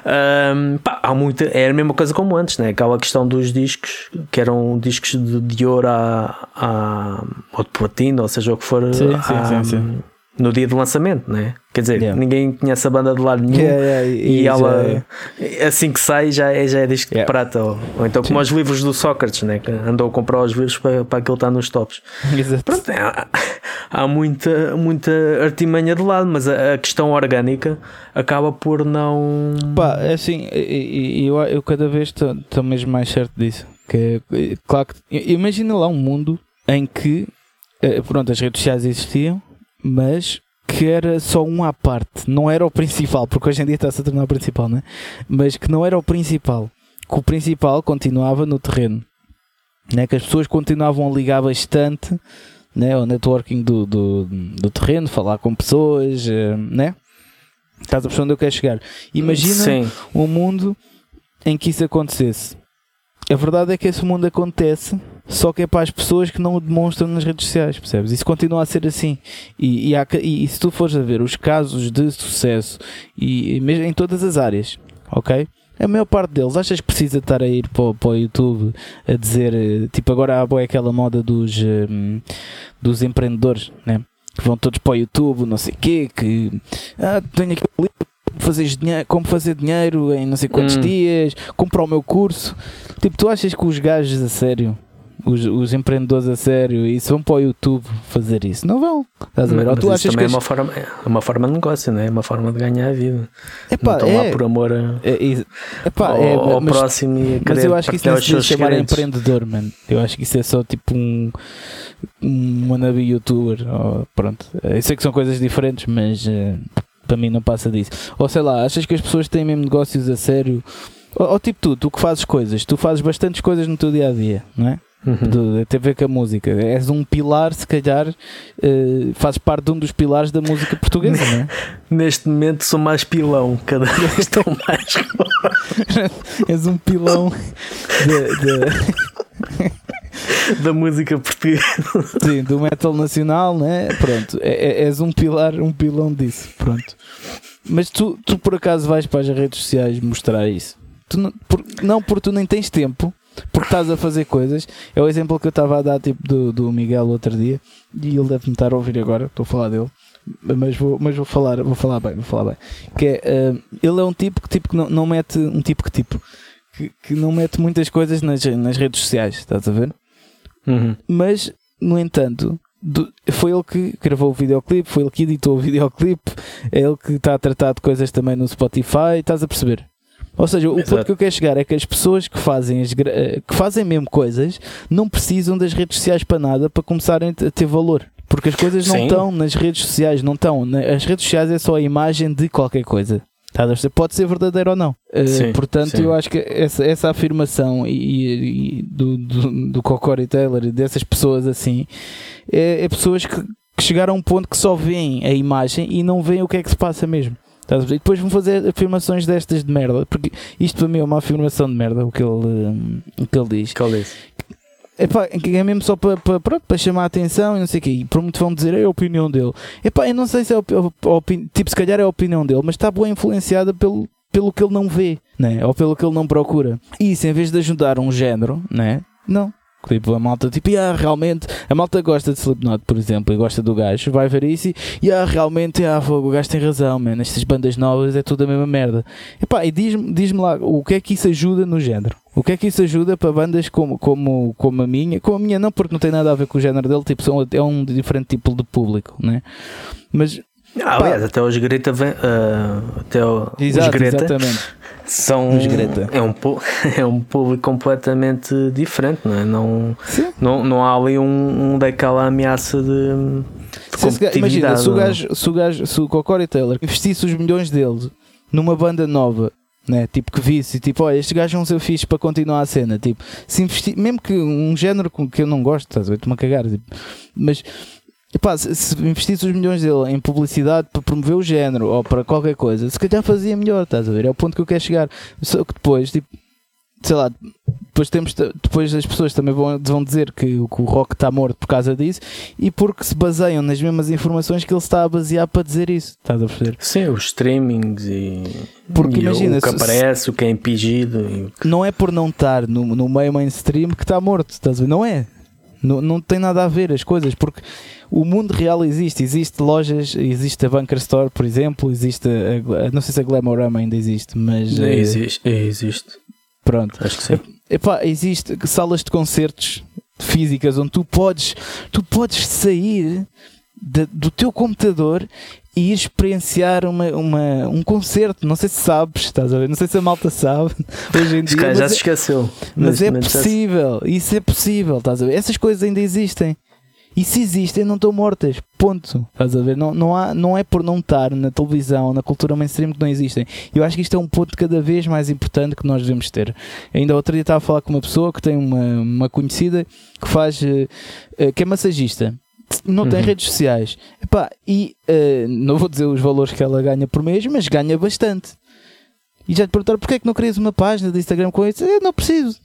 Ahm, pá, há muita, é a mesma coisa como antes, né? aquela questão dos discos que eram discos de, de ouro a, a, ou de platina, ou seja o que for, Sim, a- sim, sim, sim. No dia do lançamento, né? Quer dizer, Yeah. ninguém conhece a banda de lado nenhum. Yeah, yeah, E, e ela, assim que sai, já é, já é disco de prata. Ou, ou então, como os livros do Sócrates, né? que andou a comprar os livros para, para aquilo estar nos tops. Exato. Pronto, é, há, há muita, muita artimanha de lado, mas a, a questão orgânica acaba por não. Pá, é assim, eu, eu cada vez estou mesmo mais certo disso. Que é, claro que imagina lá um mundo em que eh, pronto, as redes sociais existiam, mas que era só um à parte, não era o principal, porque hoje em dia está-se a tornar o principal, né? mas que não era o principal, que o principal continuava no terreno, né? que as pessoas continuavam a ligar bastante né? ao networking do, do, do terreno, falar com pessoas, eh, né? Estás a perceber onde eu quero chegar? Imagina Sim, um mundo em que isso acontecesse. A verdade é que esse mundo acontece, só que é para as pessoas que não o demonstram nas redes sociais, percebes? Isso continua a ser assim. E, e, há e- e se tu fores a ver os casos de sucesso, e, mesmo em todas as áreas, ok? A maior parte deles, achas que precisa estar a ir para, para o YouTube a dizer, eh, tipo, agora há boa aquela moda dos, hum, dos empreendedores, né? Que vão todos para o YouTube, não sei o quê, que ah, tenho aqui um livro fazer dinheiro, como fazer dinheiro em não sei quantos Hum. dias, comprar o meu curso. Tipo, tu achas que os gajos a sério, os, os empreendedores a sério, isso vão para o YouTube fazer isso? Não vão. Estás a ver? Mas tu achas que também é as- uma, forma, é uma forma de negócio, não é? É uma forma de ganhar a vida. Epá, não estão lá é, por amor a, é, é, epá, ao, é, ao mas, próximo e a mas eu acho que isso não se chamar empreendedor, mano. Eu acho que isso é só tipo um, um wannabe youtuber. Ou, pronto. Eu sei que são coisas diferentes, mas eh, para mim não passa disso. Ou sei lá, achas que as pessoas têm mesmo negócios a sério? Ou, ou tipo tu, tu que fazes coisas, tu fazes bastantes coisas no teu dia a dia, não é? Uhum. Tem a ver com a música. És um pilar, se calhar, eh, fazes parte de um dos pilares da música portuguesa, não é? Neste momento sou mais pilão, cada vez estou mais. És um pilão de- de, da música portuguesa. Sim, do metal nacional, né? Pronto, é- é- és um pilar, um pilão disso, pronto. Mas tu, tu por acaso vais para as redes sociais mostrar isso? Tu não, por, não porque tu nem tens tempo, porque estás a fazer coisas. É o exemplo que eu estava a dar tipo, do, do Miguel outro dia, e ele deve-me estar a ouvir agora, estou a falar dele. Mas vou, mas vou falar, vou falar bem, vou falar bem. Que é, eh, ele é um tipo que, tipo que não, não mete um tipo que tipo que, que não mete muitas coisas nas, nas redes sociais, estás a ver? Uhum. mas no entanto do- foi ele que gravou o videoclipe, foi ele que editou o videoclipe, é ele que está a tratar de coisas também no Spotify, estás a perceber? Ou seja, o ponto Exato. que eu quero chegar é que as pessoas que fazem, as eh, que fazem mesmo coisas não precisam das redes sociais para nada para começarem a ter valor. Porque as coisas não Sim. estão nas redes sociais, não estão. As redes sociais é só a imagem de qualquer coisa. Pode ser verdadeiro ou não. Eh, Sim, portanto, sim. eu acho que essa, essa afirmação e, e- do, do, do Cocory Taylor e dessas pessoas assim é, é pessoas que, que chegaram a um ponto que só veem a imagem e não veem o que é que se passa mesmo. E depois vão fazer afirmações destas de merda, porque isto para mim é uma afirmação de merda, o que ele, hum, o que ele diz. Que ele disse. Epá, é mesmo só para, para, para chamar a atenção e não sei o quê. E por muito vão dizer é a opinião dele. Epá, eu não sei se é a, tipo, se calhar é a opinião dele, mas está bem influenciada pelo, pelo que ele não vê, né? ou pelo que ele não procura. E isso, em vez de ajudar um género, né? não. Tipo, a malta, tipo, ah, realmente, a malta gosta de Slipknot, por exemplo, e gosta do gajo, vai ver isso e, ah, realmente, ah, fogo, o gajo tem razão, man, estas bandas novas é tudo a mesma merda. Epá, e diz-me diz lá, o que é que isso ajuda no género? O que é que isso ajuda para bandas como, como, como a minha? Como a minha não, porque não tem nada a ver com o género dele, tipo, são, é um diferente tipo de público, né? Mas, Ah, aliás, até os Greta vem, ah, até o- os exato, Greta exatamente. são Os Greta. é um é um público completamente diferente, não é? Não Sim. não, não há ali um, um daquela ameaça de, de imagina, se o é? gajo, se o, gajo, se o Taylor investisse os milhões dele numa banda nova, né? tipo que visse, tipo, olha, estes gajos vão ser fixe para continuar a cena, tipo, se investir, mesmo que um género que eu não gosto, estás a ver, estou-me a cagar, tipo, mas epá, se, se investisse os milhões dele em publicidade para promover o género ou para qualquer coisa, se calhar fazia melhor, estás a ver? É o ponto que eu quero chegar. Só que depois, tipo, sei lá, depois, temos, depois as pessoas também vão, vão dizer que, o- que o rock está morto por causa disso e porque se baseiam nas mesmas informações que ele está a basear para dizer isso, estás a perceber? Sim, os streamings e, Porque e imagina, o que se- aparece, o que é impingido. E, Não é por não estar no, no meio mainstream que está morto, estás a ver? Não é. Não, não tem nada a ver as coisas, porque o mundo real existe. Existe lojas, existe a Bunker Store, por exemplo, existe a, Gla- não sei se a Glamorama ainda existe, mas eh, existe, existe. pronto. Acho que sim. Epá, existe salas de concertos físicas onde tu podes, tu podes sair da- do teu computador e ir experienciar uma, uma, um concerto. Não sei se sabes, estás a ver? Não sei se a malta sabe hoje em dia. já se é- esqueceu. mas é possível, isso é possível, estás a ver? Essas coisas ainda existem. E se existem, não estão mortas. Ponto. Estás a ver? Não, não, há, não é por não estar na televisão, na cultura mainstream que não existem. Eu acho que isto é um ponto cada vez mais importante que nós devemos ter. Ainda outro dia estava a falar com uma pessoa que tem uma, uma conhecida que faz. eh, eh, que é massagista. Não tem Uhum. redes sociais. Epá, e eh, não vou dizer os valores que ela ganha por mês, mas ganha bastante. E já te perguntaram porquê é que não crias uma página de Instagram com isso? Eu não preciso.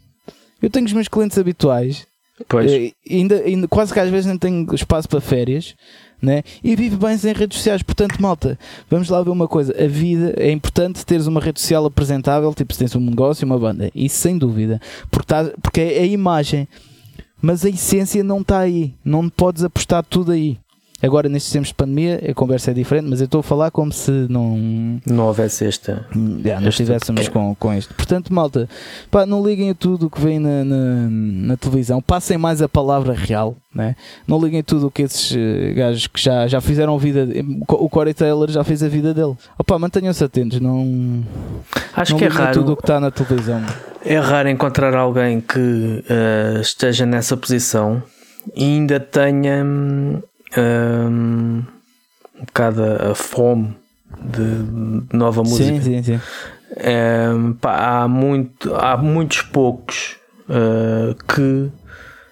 Eu tenho os meus clientes habituais, Pois. eh, ainda, ainda, quase que às vezes não tenho espaço para férias, né? e vivo bem sem redes sociais. Portanto, malta, vamos lá ver uma coisa: a vida é importante teres uma rede social apresentável, tipo se tens um negócio, uma banda, isso sem dúvida, porque, tá, porque é a imagem, mas a essência não está aí, não podes apostar tudo aí. Agora, nestes tempos de pandemia, a conversa é diferente, mas eu estou a falar como se não, Não houvesse esta. já, não Este estivéssemos com, com isto. Portanto, malta, pá, não liguem a tudo o que vem na, na, na televisão, passem mais a palavra real, né? não liguem a tudo o que esses eh, gajos que já, já fizeram a vida. O Corey Taylor já fez a vida dele. Opa, mantenham-se atentos, não, Acho não que é a tudo o raro. que está na televisão. É raro encontrar alguém que eh, esteja nessa posição e ainda tenha hum, um bocado a, a fome de, de nova música. Sim, sim, sim. Hum, pá, há, muito, há muitos poucos eh, que.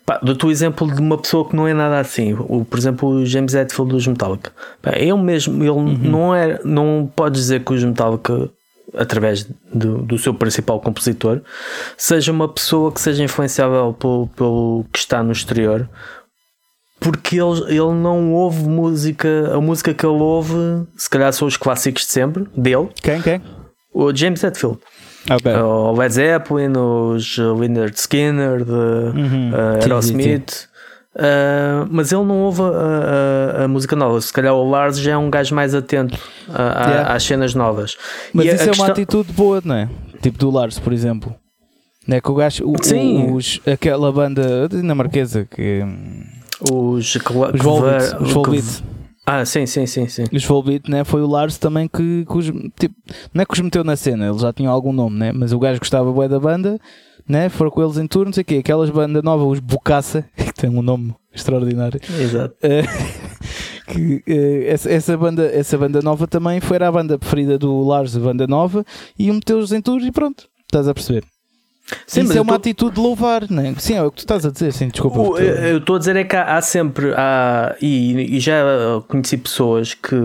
Pá, dou-te o exemplo de uma pessoa que não é nada assim. O, por exemplo, o James Hetfield dos Metallica. Pá, ele mesmo, ele não é. Não pode dizer que os Metallica, através do, do seu principal compositor, seja uma pessoa que seja influenciável pelo, pelo que está no exterior. Porque ele, ele não ouve música, a música que ele ouve, se calhar são os clássicos de sempre, dele, Quem, quem? o James Hetfield. Ok. O Led Zeppelin, os Leonard Skinner, de Uhum. uh, Sim, sim, Aerosmith. Uh, mas ele não ouve a, a- a música nova. Se calhar o Lars já é um gajo mais atento a- Yeah. às cenas novas. Mas E isso é questão- uma atitude boa, não é? Tipo do Lars, por exemplo. Não é que o gajo, o- Sim. os, aquela banda dinamarquesa que. Os, os Volbeat. Os Volbeat. Ah, sim, sim, sim, sim. Os Volbeat, né? Foi o Lars também que, que os, tipo, não é que os meteu na cena, eles já tinham algum nome, né? Mas o gajo gostava bué da banda, né? Foram com eles em turno, não sei o quê. Aquelas bandas novas, os Bocaça, que tem um nome extraordinário. Exato. que, uh, essa, essa, banda, essa banda nova também foi a banda preferida do Lars, a banda nova, e meteu-os em turno e pronto, estás a perceber. Sim, Isso é uma tô... atitude de louvar, não é? Sim, é o que tu estás a dizer, sim, desculpa. O, eu estou a dizer é que há, há sempre, há, e, e, já conheci pessoas que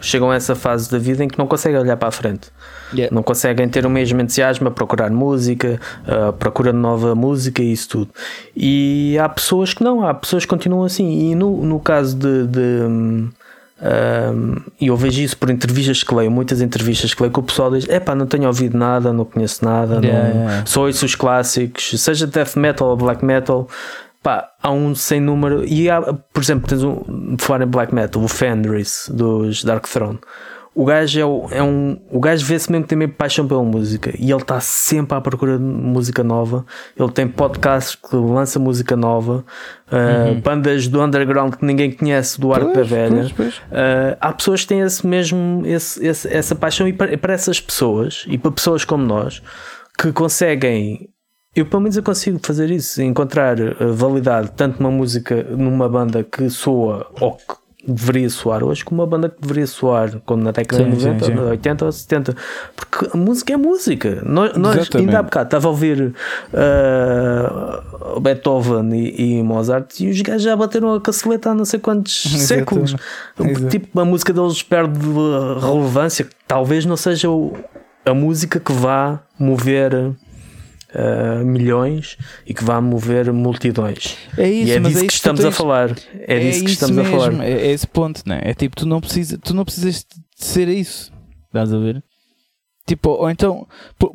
chegam a essa fase da vida em que não conseguem olhar para a frente. Yeah. Não conseguem ter o mesmo entusiasmo a procurar música, a procura nova música e isso tudo. E há pessoas que não, há pessoas que continuam assim. E no, no caso de, de e eu vejo isso por entrevistas que leio, muitas entrevistas que leio, que o pessoal diz: é pá, não tenho ouvido nada, não conheço nada, yeah, não, yeah. só ouço os clássicos, seja death metal ou black metal. Pá, há um sem número. E há, por exemplo, tens um, falar em black metal, o Fenris dos Dark Throne o gajo é, o, é um. O gajo vê-se mesmo que tem mesmo paixão pela música e ele está sempre à procura de música nova. Ele tem podcasts que lança música nova, uh, uhum. bandas do underground que ninguém conhece, do Arco da Velha. Pois, pois. Uh, há pessoas que têm esse mesmo, esse, esse, essa paixão, e para, para essas pessoas, e para pessoas como nós, que conseguem eu pelo menos eu consigo fazer isso, encontrar validade tanto numa música, numa banda que soa ou que deveria soar hoje como uma banda que deveria soar quando na década de 90, sim, sim. 80 ou 70. Porque a música é música. Nós, nós ainda há bocado estava a ouvir uh, Beethoven e, e, Mozart e os gajos já bateram a caceleta há não sei quantos séculos. Exato. Tipo, a música deles perde relevância. Talvez não seja o, a música que vá mover uh, milhões e que vai mover multidões. É isso, e é disso é que estamos tens... a falar. É, é disso que estamos mesmo. a falar. É, é, esse ponto, não é? É tipo, tu não, precisa, tu não precisas de ser isso. Estás a ver? Tipo, ou então,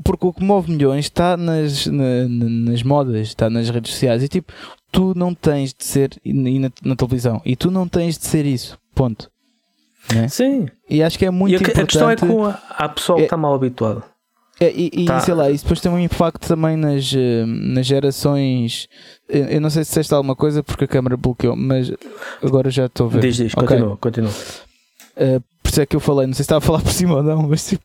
porque o que move milhões está nas, na, nas modas, está nas redes sociais. E tipo, tu não tens de ser, e na, na televisão, e tu não tens de ser isso. Ponto. É? Sim. E acho que é muito e a, importante. A questão é que a pessoa é, está mal habituada. É, e, e tá. sei lá, isso depois tem um impacto também nas, eh, nas gerações. Eu não sei se disseste alguma coisa porque a câmera bloqueou, mas agora já estou a ver. Diz, diz, okay. continua, continua. Uh, por isso é que eu falei, não sei se estava a falar por cima ou não, mas tipo,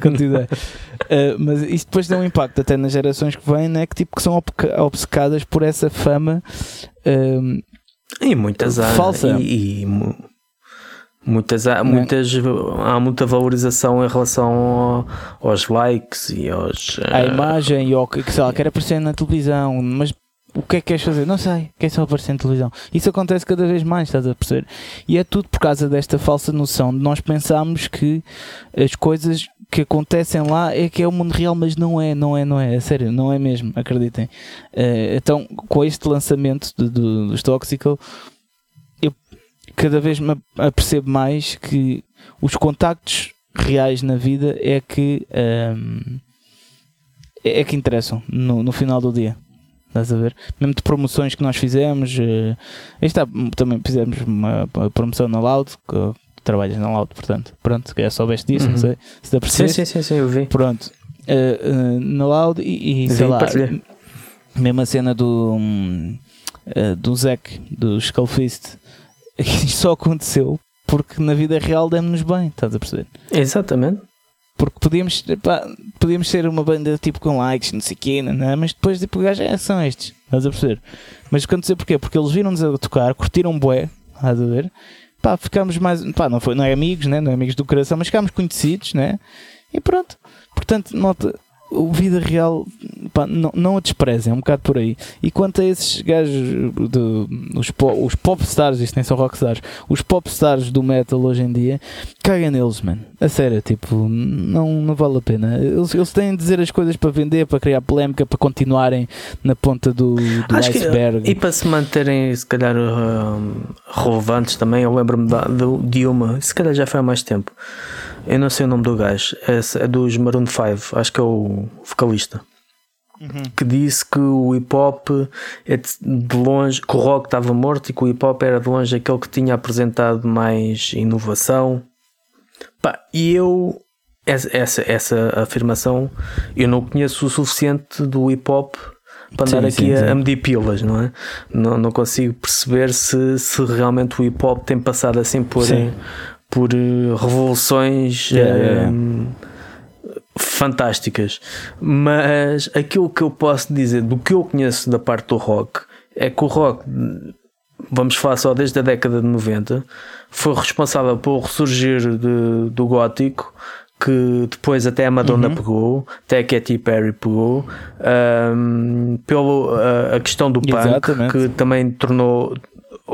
continua. uh, mas isso depois tem um impacto até nas gerações que vêm, né, que tipo que são obcecadas por essa fama. Uh, e muitas falsa. E, e Muitas, há, muitas, há muita valorização em relação ao, aos likes e aos. À uh... imagem e ao que, sei lá, quer aparecer na televisão, mas o que é que queres fazer? Não sei, quer só aparecer na televisão. Isso acontece cada vez mais, estás a perceber? E é tudo por causa desta falsa noção de nós pensarmos que as coisas que acontecem lá é que é o mundo real, mas não é, não é, não é, é sério, não é mesmo, acreditem. Uh, então, com este lançamento do, do, dos Toxical cada vez me apercebo mais que os contactos reais na vida é que um, é que interessam no, no final do dia. Estás a ver? Mesmo de promoções que nós fizemos, uh, está, também fizemos uma, promoção na Loud, que trabalhas na Loud, portanto, pronto, se calhar soubeste disso, uhum. não sei se dá sim, sim, sim, sim, eu vi. Pronto, uh, uh, na Loud e, e sei lá, mesmo a cena do, um, do Zack, do Skullfist, isto só aconteceu porque na vida real demos-nos bem, estás a perceber? Exatamente. Porque podíamos, pá, podíamos ser uma banda tipo com likes, não sei o quê, não, é? mas depois tipo, gajo é, são estes, estás a perceber? Mas aconteceu porquê? Porque eles viram-nos a tocar, curtiram bué, estás a ver? Pá, ficámos mais, pá, não, foi, não é amigos, né? não é amigos do coração, mas ficámos conhecidos, né? E pronto. Portanto, nota, o vida real pá, não, não a desprezem, é um bocado por aí. E quanto a esses gajos, de, os, po, os popstars, isto nem são rockstars, os popstars do metal hoje em dia, caguem neles, mano. A sério, tipo, não, não vale a pena. Eles, eles têm de dizer as coisas para vender, para criar polémica, para continuarem na ponta do, do iceberg. Que, e para se manterem, se calhar, uh, relevantes também. Eu lembro-me de uma, se calhar já foi há mais tempo eu não sei o nome do gajo. É, é dos Maroon 5, acho que é o vocalista. Uhum. Que disse que o hip hop é de longe, que o rock estava morto e que o hip hop era de longe aquele que tinha apresentado mais inovação. Pá, e eu, essa, essa, essa afirmação, eu não conheço o suficiente do hip hop para andar Sim, aqui sim, a, sim. a medir pilas, não é? Não, não consigo perceber se, se realmente o hip hop tem passado assim por, Sim. Por eh, revoluções Yeah, yeah, eh, fantásticas. Mas aquilo que eu posso dizer do que eu conheço da parte do rock é que o rock, vamos falar só desde a década de 90, foi responsável pelo ressurgir de- do gótico. Que depois até a Madonna Uhum. pegou, até a Katy Perry pegou, ahm, pelo a, a questão do punk Exatamente. que também tornou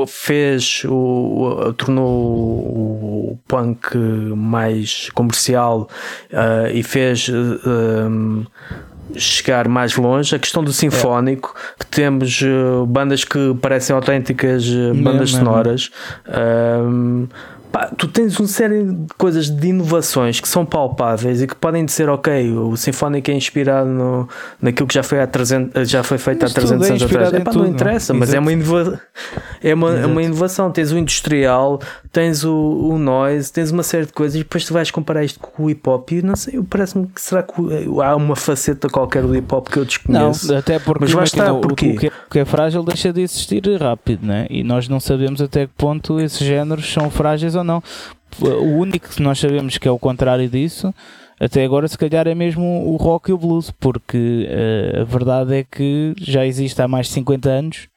fez o, o- tornou o punk mais comercial ah, e fez ah, um, chegar mais longe a questão do sinfónico que temos ah, bandas que parecem autênticas bandas mesmo. sonoras Ahm, pá, tu tens uma série de coisas de inovações que são palpáveis e que podem dizer ok, o sinfónico é inspirado no, naquilo que já foi, há 300, já foi feito Mas há 300 tudo é anos atrás Epá, tudo, não não? interessa, mas é uma, inova é, uma, é uma inovação. Tens o industrial, tens o, o noise, tens uma série de coisas e depois tu vais comparar isto com o hip hop. E não sei, parece-me que será que há uma faceta qualquer do hip hop que eu Não, desconheço. até porque Mas lá imagina, está, o- porquê? o, que é, o que é frágil deixa de existir rápido, né? e nós não sabemos até que ponto esses géneros são frágeis ou não. O único que nós sabemos que é o contrário disso, até agora, se calhar, é mesmo o rock e o blues, porque eh, a verdade é que já existe há mais de 50 anos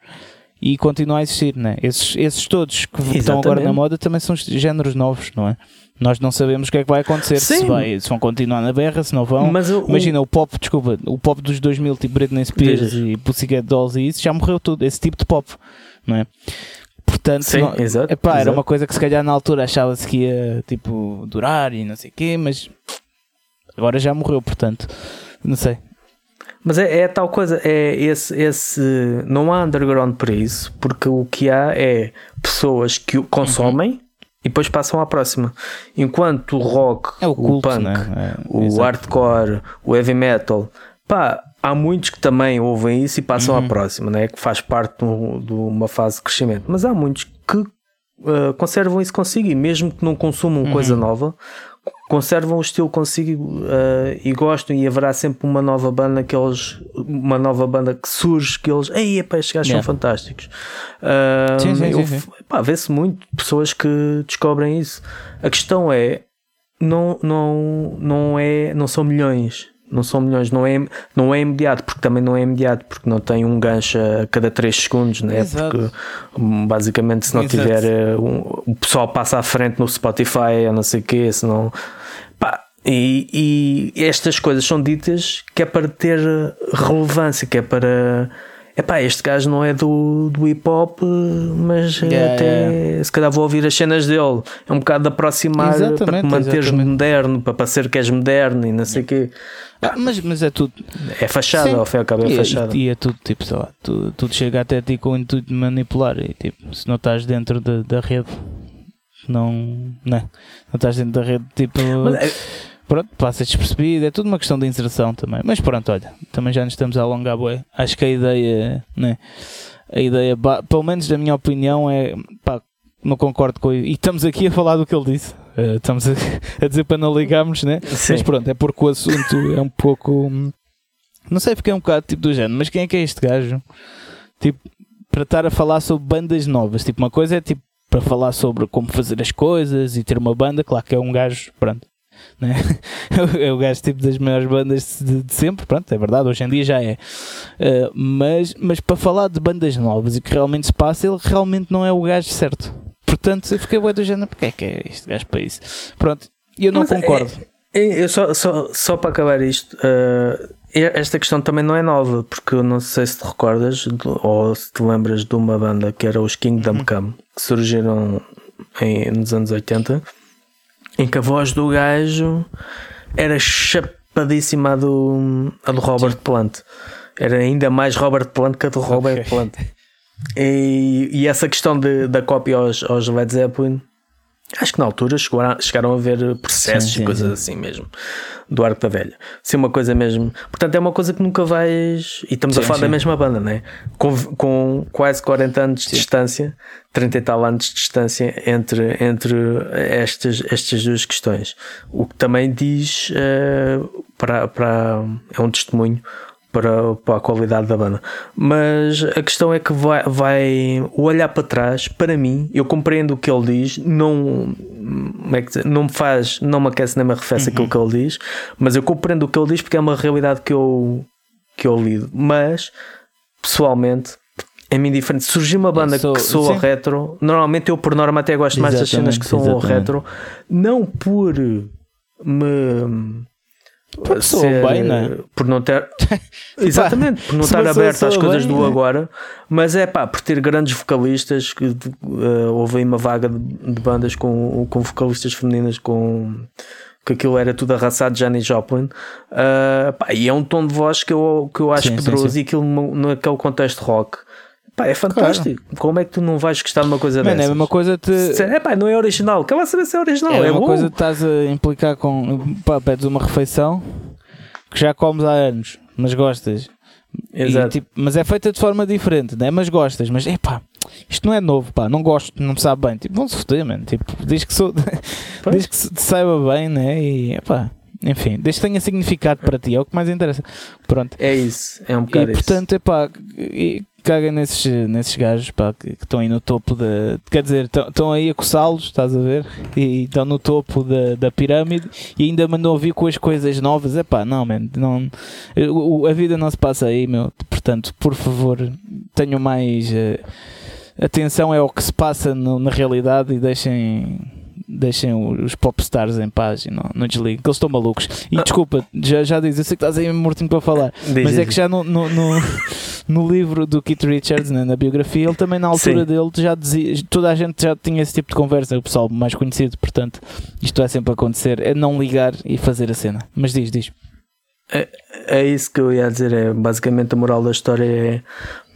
e continua a existir. Né? Esses, esses todos que estão agora na Exatamente. moda também são géneros novos, não é? Nós não sabemos o que é que vai acontecer, se, Sim. vai, se vão continuar na berra, se não vão. Mas o- Imagina, o pop, desculpa, o pop dos 2000, tipo Britney Spears e Pussycat Dolls e isso, já morreu tudo, esse tipo de pop, não é? Portanto, Sim, não- exato, epá, era exato. uma coisa que se calhar na altura achava-se que ia, tipo, durar e não sei o quê, mas agora já morreu, portanto, não sei. Mas é, é tal coisa, é esse, esse. Não há underground para isso, porque o que há é pessoas que o consomem e depois passam à próxima. Enquanto o rock, É o culto, punk, né? É, o exato. hardcore, o heavy metal, pá, há muitos que também ouvem isso e passam Uhum. à próxima, né? que faz parte do- de uma fase de crescimento. Mas há muitos que uh, conservam isso consigo e mesmo que não consumam Uhum. coisa nova, conservam o estilo consigo uh, e gostam e haverá sempre uma nova banda que eles uma nova banda que surge que eles ei epá, estes gajos Yeah. são fantásticos Uh, Sim, sim, eu- sim, vê-se muito pessoas que descobrem isso a questão é não, não, não é não são milhões não são milhões, não é, não é imediato, porque também não é imediato, porque não tem um gancho a cada 3 segundos, né? Exato. porque hum, basicamente se não Exato. tiver eh, um- o pessoal passa à frente no Spotify, a não sei o quê, se não e, e estas coisas são ditas que é para ter relevância, que é para epá, este gajo não é do, do hip hop, mas eh, Yeah, até yeah. se calhar vou ouvir as cenas dele. É um bocado de aproximar para te Exatamente, manteres exatamente. moderno, para parecer que és moderno e não sei o quê. Ah, mas, mas é tudo. É fachada, Sim. ao fim e ao cabo é E, fachada. e- e é tudo tipo, sei lá, tu- tudo chega até ti com o intuito de manipular. E tipo, se não estás dentro da, da rede, não, não, é? não estás dentro da rede, tipo, Mas é- pronto, passas despercebido. É tudo uma questão de inserção também. Mas pronto, olha, também já nos estamos a alongar. Acho que a ideia, né? A ideia, pelo menos da minha opinião, é pá, não concordo com E estamos aqui a falar do que ele disse. Eh, estamos a, a dizer para não ligarmos, né? Sim. Mas pronto, é porque o assunto é um pouco. Não sei, fiquei um bocado tipo do género, mas quem é que é este gajo? Tipo, para estar a falar sobre bandas novas. Tipo, uma coisa é tipo para falar sobre como fazer as coisas e ter uma banda, claro que é um gajo, pronto. Né? É o gajo tipo das maiores bandas de, de sempre, pronto, é verdade, hoje em dia já é. Uh, mas, mas para falar de bandas novas e que realmente se passa, ele realmente não é o gajo certo. Portanto, eu fiquei bué do género, porque é que é este gajo para isso? Pronto, e eu não Mas é- concordo. É, Eu só, só, só para acabar isto, eh, esta questão também não é nova, porque eu não sei se te recordas ou se te lembras de uma banda que era os Kingdom Uhum. Come, que surgiram em, nos anos 80, em que a voz do gajo era chapadíssima a do, a do Robert Plant. Era ainda mais Robert Plant que a do Robert Ok. Plant. E, e essa questão de, da cópia aos, aos Led Zeppelin, acho que na altura chegaram a, chegaram a ver processos Sim, sim, e coisas assim mesmo, do Arco da Velha. Sim, uma coisa mesmo. Portanto, é uma coisa que nunca vais. E estamos a Sim, falar da sim. mesma banda, né? Com, com quase 40 anos de distância, 30 e tal anos de distância entre, entre estas, estas duas questões. O que também diz eh, para, para. é um testemunho para, para a qualidade da banda. Mas a questão é que vai, vai olhar para trás, para mim, eu compreendo o que ele diz, não, é dizer, não me faz, não me aquece nem me arrefece uhum. aquilo que ele diz, mas eu compreendo o que ele diz porque é uma realidade que eu, que eu lido. Mas pessoalmente é mim diferente. Surgiu uma banda sou, que soa retro, normalmente eu por norma até gosto mais das cenas que soam retro, não por me porque ser, bem, não é? Por não ter. Exatamente, por não estar aberto às coisas bem, do é? agora, mas é pá, por ter grandes vocalistas, que uh, houve aí uma vaga de, de, bandas com, com vocalistas femininas com. que aquilo era tudo arrasado Janis Joplin, uh, pá, e é um tom de voz que eu, que eu acho sim, poderoso sim, sim. e aquilo naquele contexto rock Pá, é fantástico. Claro. Como é que tu não vais gostar de uma coisa Man, dessas? É uma coisa te... É pá, não é original. Quer lá saber se é original. É, é uma coisa que estás a implicar com. Pá, pedes uma refeição que já comes há anos, mas gostas. Exato. E, tipo, mas é feita de forma diferente, né? mas gostas. Mas é pá, isto não é novo, pá, não gosto, não me sabe bem. Tipo, vão-se foder, mano. Tipo, diz que, sou, diz que te saiba bem, né? E é pá. Enfim, desde que tenha significado para ti, é o que mais interessa. Pronto. É isso, é um bocado E portanto, é pá, caga nesses, nesses gajos pá, que, estão aí no topo da. Quer dizer, estão aí a coçá-los, estás a ver? E estão no topo da, da pirâmide e ainda mandam ouvir com as coisas novas. É pá, não, man, não, a vida não se passa aí, meu. Portanto, por favor, tenham mais. Uh, atenção é o que se passa no, na realidade e deixem deixem os popstars em paz e não, não desliguem, que eles estão malucos. E ah. desculpa, já, já diz, eu sei que estás aí mortinho para falar, diz, mas diz. é que já no, no, no, no, livro do Keith Richards, né, na biografia, ele também na altura Sim. dele já dizia, toda a gente já tinha esse tipo de conversa, o pessoal mais conhecido, portanto, isto vai sempre acontecer, é não ligar e fazer a cena. Mas diz, diz. É, é isso que eu ia dizer, é basicamente a moral da história é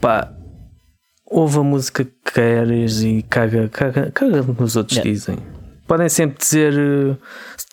pá, ouve a música que queres e caga, caga, caga nos outros yeah. dizem podem sempre dizer eh,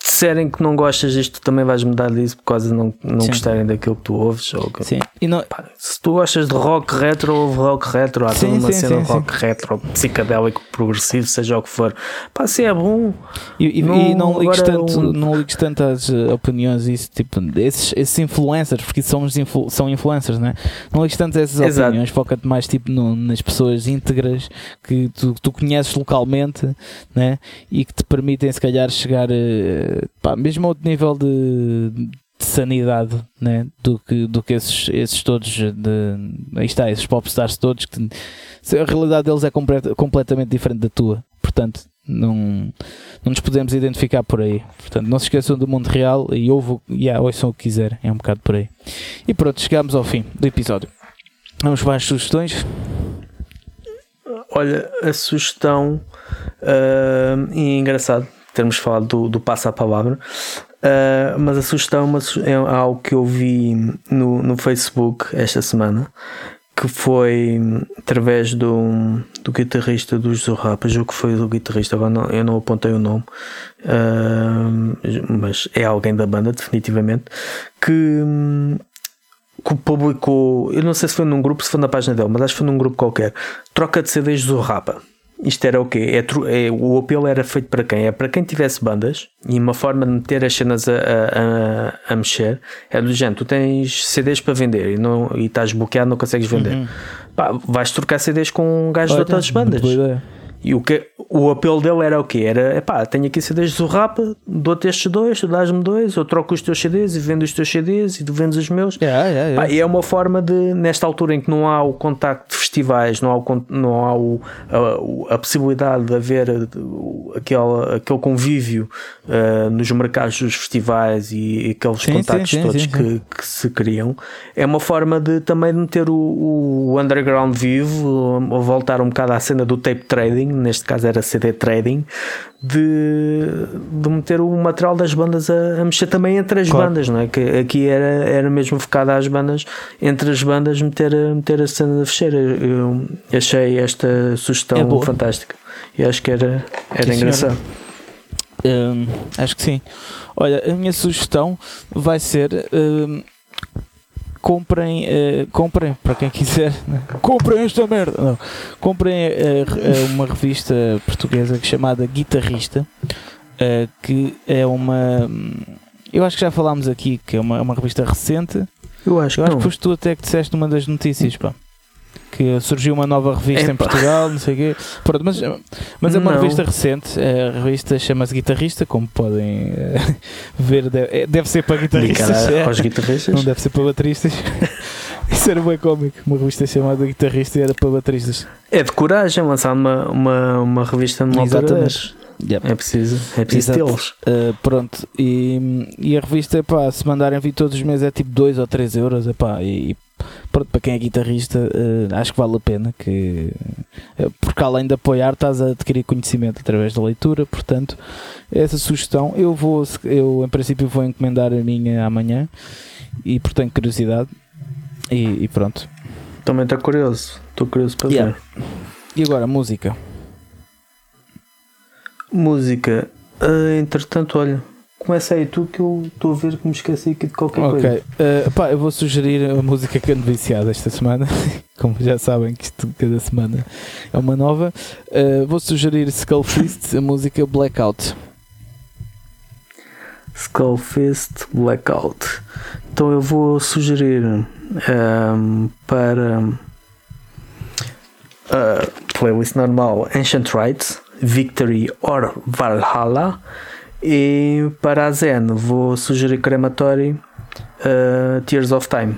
disserem que não gostas disto, também vais mudar disso por causa de não, não gostarem daquilo que tu ouves. Ou que, sim. E não... Pá, se tu gostas de rock retro, ouve rock retro. Há sim, toda uma sim, cena de rock retro, psicadélico, progressivo, seja o que for. Pá, se é bom. E, e não, e não, ligues tanto, um... não ligues tanto às eh, opiniões, isso, tipo, esses, esses influencers, porque são, influ, são influencers, né? não ligues tanto a essas Exato. opiniões, foca-te mais tipo, no, nas pessoas íntegras que tu, tu conheces localmente né? e que te permitem, se calhar, chegar. Uh, pá, mesmo a outro nível de, de sanidade né? do, que, do que esses, esses todos de, aí está, esses popstars todos que a realidade deles é complet, completamente diferente da tua. Portanto não, não nos podemos identificar por aí. Portanto não se esqueçam do mundo real e ouvam, yeah, ouçam o que quiserem é um bocado por aí. E pronto, chegamos ao fim do episódio. Vamos para as sugestões? Olha, a sugestão uh, engraçado termos falado do, do passo à palavra. Uh, mas a sugestão é algo que eu vi no, no Facebook esta semana, que foi através do, do guitarrista dos Zorrapa, julgo que foi do guitarrista, agora não, eu não apontei o nome, uh, mas é alguém da banda, definitivamente, que, que publicou, eu não sei se foi num grupo, se foi na página dele, mas acho que foi num grupo qualquer, troca de CDs Zorrapa. Isto era o quê? É, é, o apelo era feito para quem? É para quem tivesse bandas e uma forma de meter as cenas a, a, a mexer é do género: tu tens CDs para vender e, não, e estás bloqueado, não consegues vender. Uhum. Pá, vais trocar CDs com um gajo de outras bandas. E o, que, o apelo dele era o quê? Era, pá, tenho aqui CDs do Rapa, dou-te estes dois, tu dás-me dois, eu troco os teus CDs e vendo os teus CDs e tu vendes os meus. Yeah, yeah, yeah. Pá, e é uma forma de, nesta altura em que não há o contacto de festivais, não há, o, não há o, a, a, possibilidade de haver aquele, aquele convívio uh, nos mercados dos festivais e, e aqueles sim, contactos sim, sim, todos que, que, se criam, é uma forma de também meter o, o underground vivo, voltar um bocado à cena do tape trading neste caso era CD Trading, de, de meter o material das bandas a, a mexer também entre as claro. bandas, não é? Que aqui era, era mesmo focada às bandas, entre as bandas meter, meter a cena da fecheira. Eu achei esta sugestão é fantástica e acho que era, era engraçado. Hum, acho que sim. Olha, a minha sugestão vai ser. Hum, comprem, uh, comprem, para quem quiser, né? comprem esta merda, não, comprem uh, uma revista portuguesa chamada Guitarrista, que é uma, eu acho que já falámos aqui, que é uma, uma revista recente, Eu acho Eu que acho não. que foste tu até que disseste numa das notícias, pá. Que surgiu uma nova revista em Epá. Portugal, não sei o quê. Pronto, mas, mas é uma Não. revista recente. A revista chama-se Guitarrista, como podem eh, ver. Deve, é- deve ser para guitarristas. É. aos guitarristas. Não deve ser para bateristas. Isso era bem cómico. Uma revista chamada Guitarrista e era para bateristas. É de coragem lançar uma, uma, uma revista numa altura Dessas. É preciso, é preciso tê-los. Uh, pronto, e, e a revista, pá, se mandarem vir todos os meses é tipo 2 ou 3 euros, epá, e, e pronto, para quem é guitarrista, uh, acho que vale a pena, que, uh, porque além de apoiar, estás a adquirir conhecimento através da leitura, portanto, essa sugestão, eu vou, eu em princípio vou encomendar a minha amanhã, e portanto curiosidade, e, e pronto. Também estou curioso. Estou curioso para Yeah. ver. E agora, música. Música. Ah, entretanto, olha, começa aí tu que eu estou a ver que me esqueci aqui de qualquer Ok, coisa. Uh, pá, eu vou sugerir a música que ando viciado esta semana. Como já sabem, que isto cada semana é uma nova. Uh, vou sugerir Skullfist, a música Blackout. Skullfist Blackout. Então eu vou sugerir ahm, para a playlist normal Ancient Rites, Victory or Valhalla. E para a Zen vou sugerir Crematory ah, Tears of Time,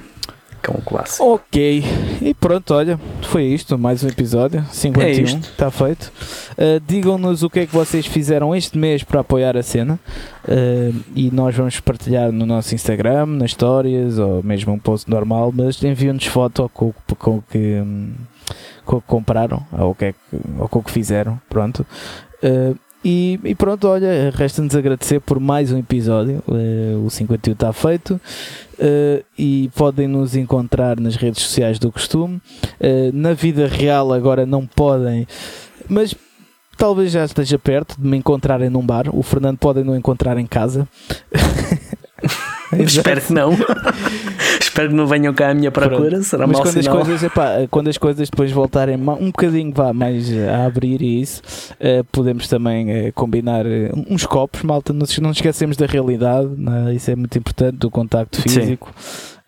que é um clássico. Ok, e pronto, olha, foi isto. Mais um episódio, 51, É isto. está feito. Uh, Digam-nos o que é que vocês fizeram este mês para apoiar a cena. Uh, e nós vamos partilhar no nosso Instagram, nas histórias ou mesmo um post normal. Mas enviam-nos foto com, com o que. com o que compraram ou, o que é que- ou com o que fizeram. Pronto. Uh, e, e pronto, olha, resta-nos agradecer por mais um episódio. Uh, o 51 está feito. Uh, e podem nos encontrar nas redes sociais do costume. Uh, na vida real, agora não podem, mas talvez já esteja perto de me encontrarem num bar. O Fernando podem não encontrar em casa. Espero que não. Espero que não venham cá à minha procura. Será Mas quando as, sinal. coisas, epá, quando as coisas depois voltarem um bocadinho vá, mais a abrir e isso, eh, podemos também eh, combinar eh, uns copos, malta. Não, não esquecemos da realidade, não é? isso é muito importante, do contacto físico.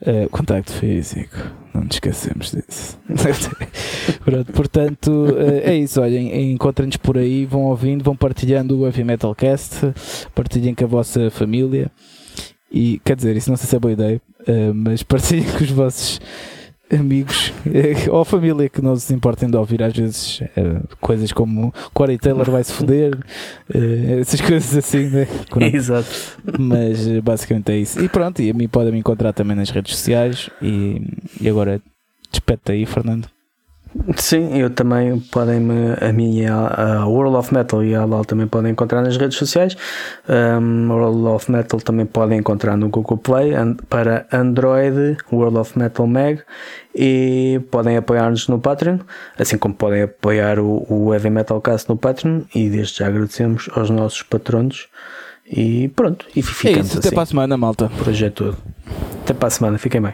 Eh, contacto físico, não nos esquecemos disso. Pronto, portanto, eh, é isso. Olhem, encontrem-nos por aí, vão ouvindo, vão partilhando o Heavy Metal Cast, partilhem com a vossa família. E quer dizer, isso não sei se é boa ideia, eh, mas partilhem com os vossos amigos eh, ou família que não se importem de ouvir às vezes eh, coisas como Corey Taylor vai se foder, essas coisas assim, né? Exato. mas basicamente é isso. E pronto, e a mim podem me encontrar também nas redes sociais. E, e agora despete aí, Fernando. Sim, eu também podem me, a minha a World of Metal e a LOL também podem encontrar nas redes sociais. Um, World of Metal também podem encontrar no Google Play an- para Android, World of Metal Mag e podem apoiar-nos no Patreon, assim como podem apoiar o, o Heavy Metal Cast no Patreon e desde já agradecemos aos nossos patronos e pronto, e É ficamos isso, até assim. para a semana, malta. Por hoje é tudo. Até para a semana, fiquem bem.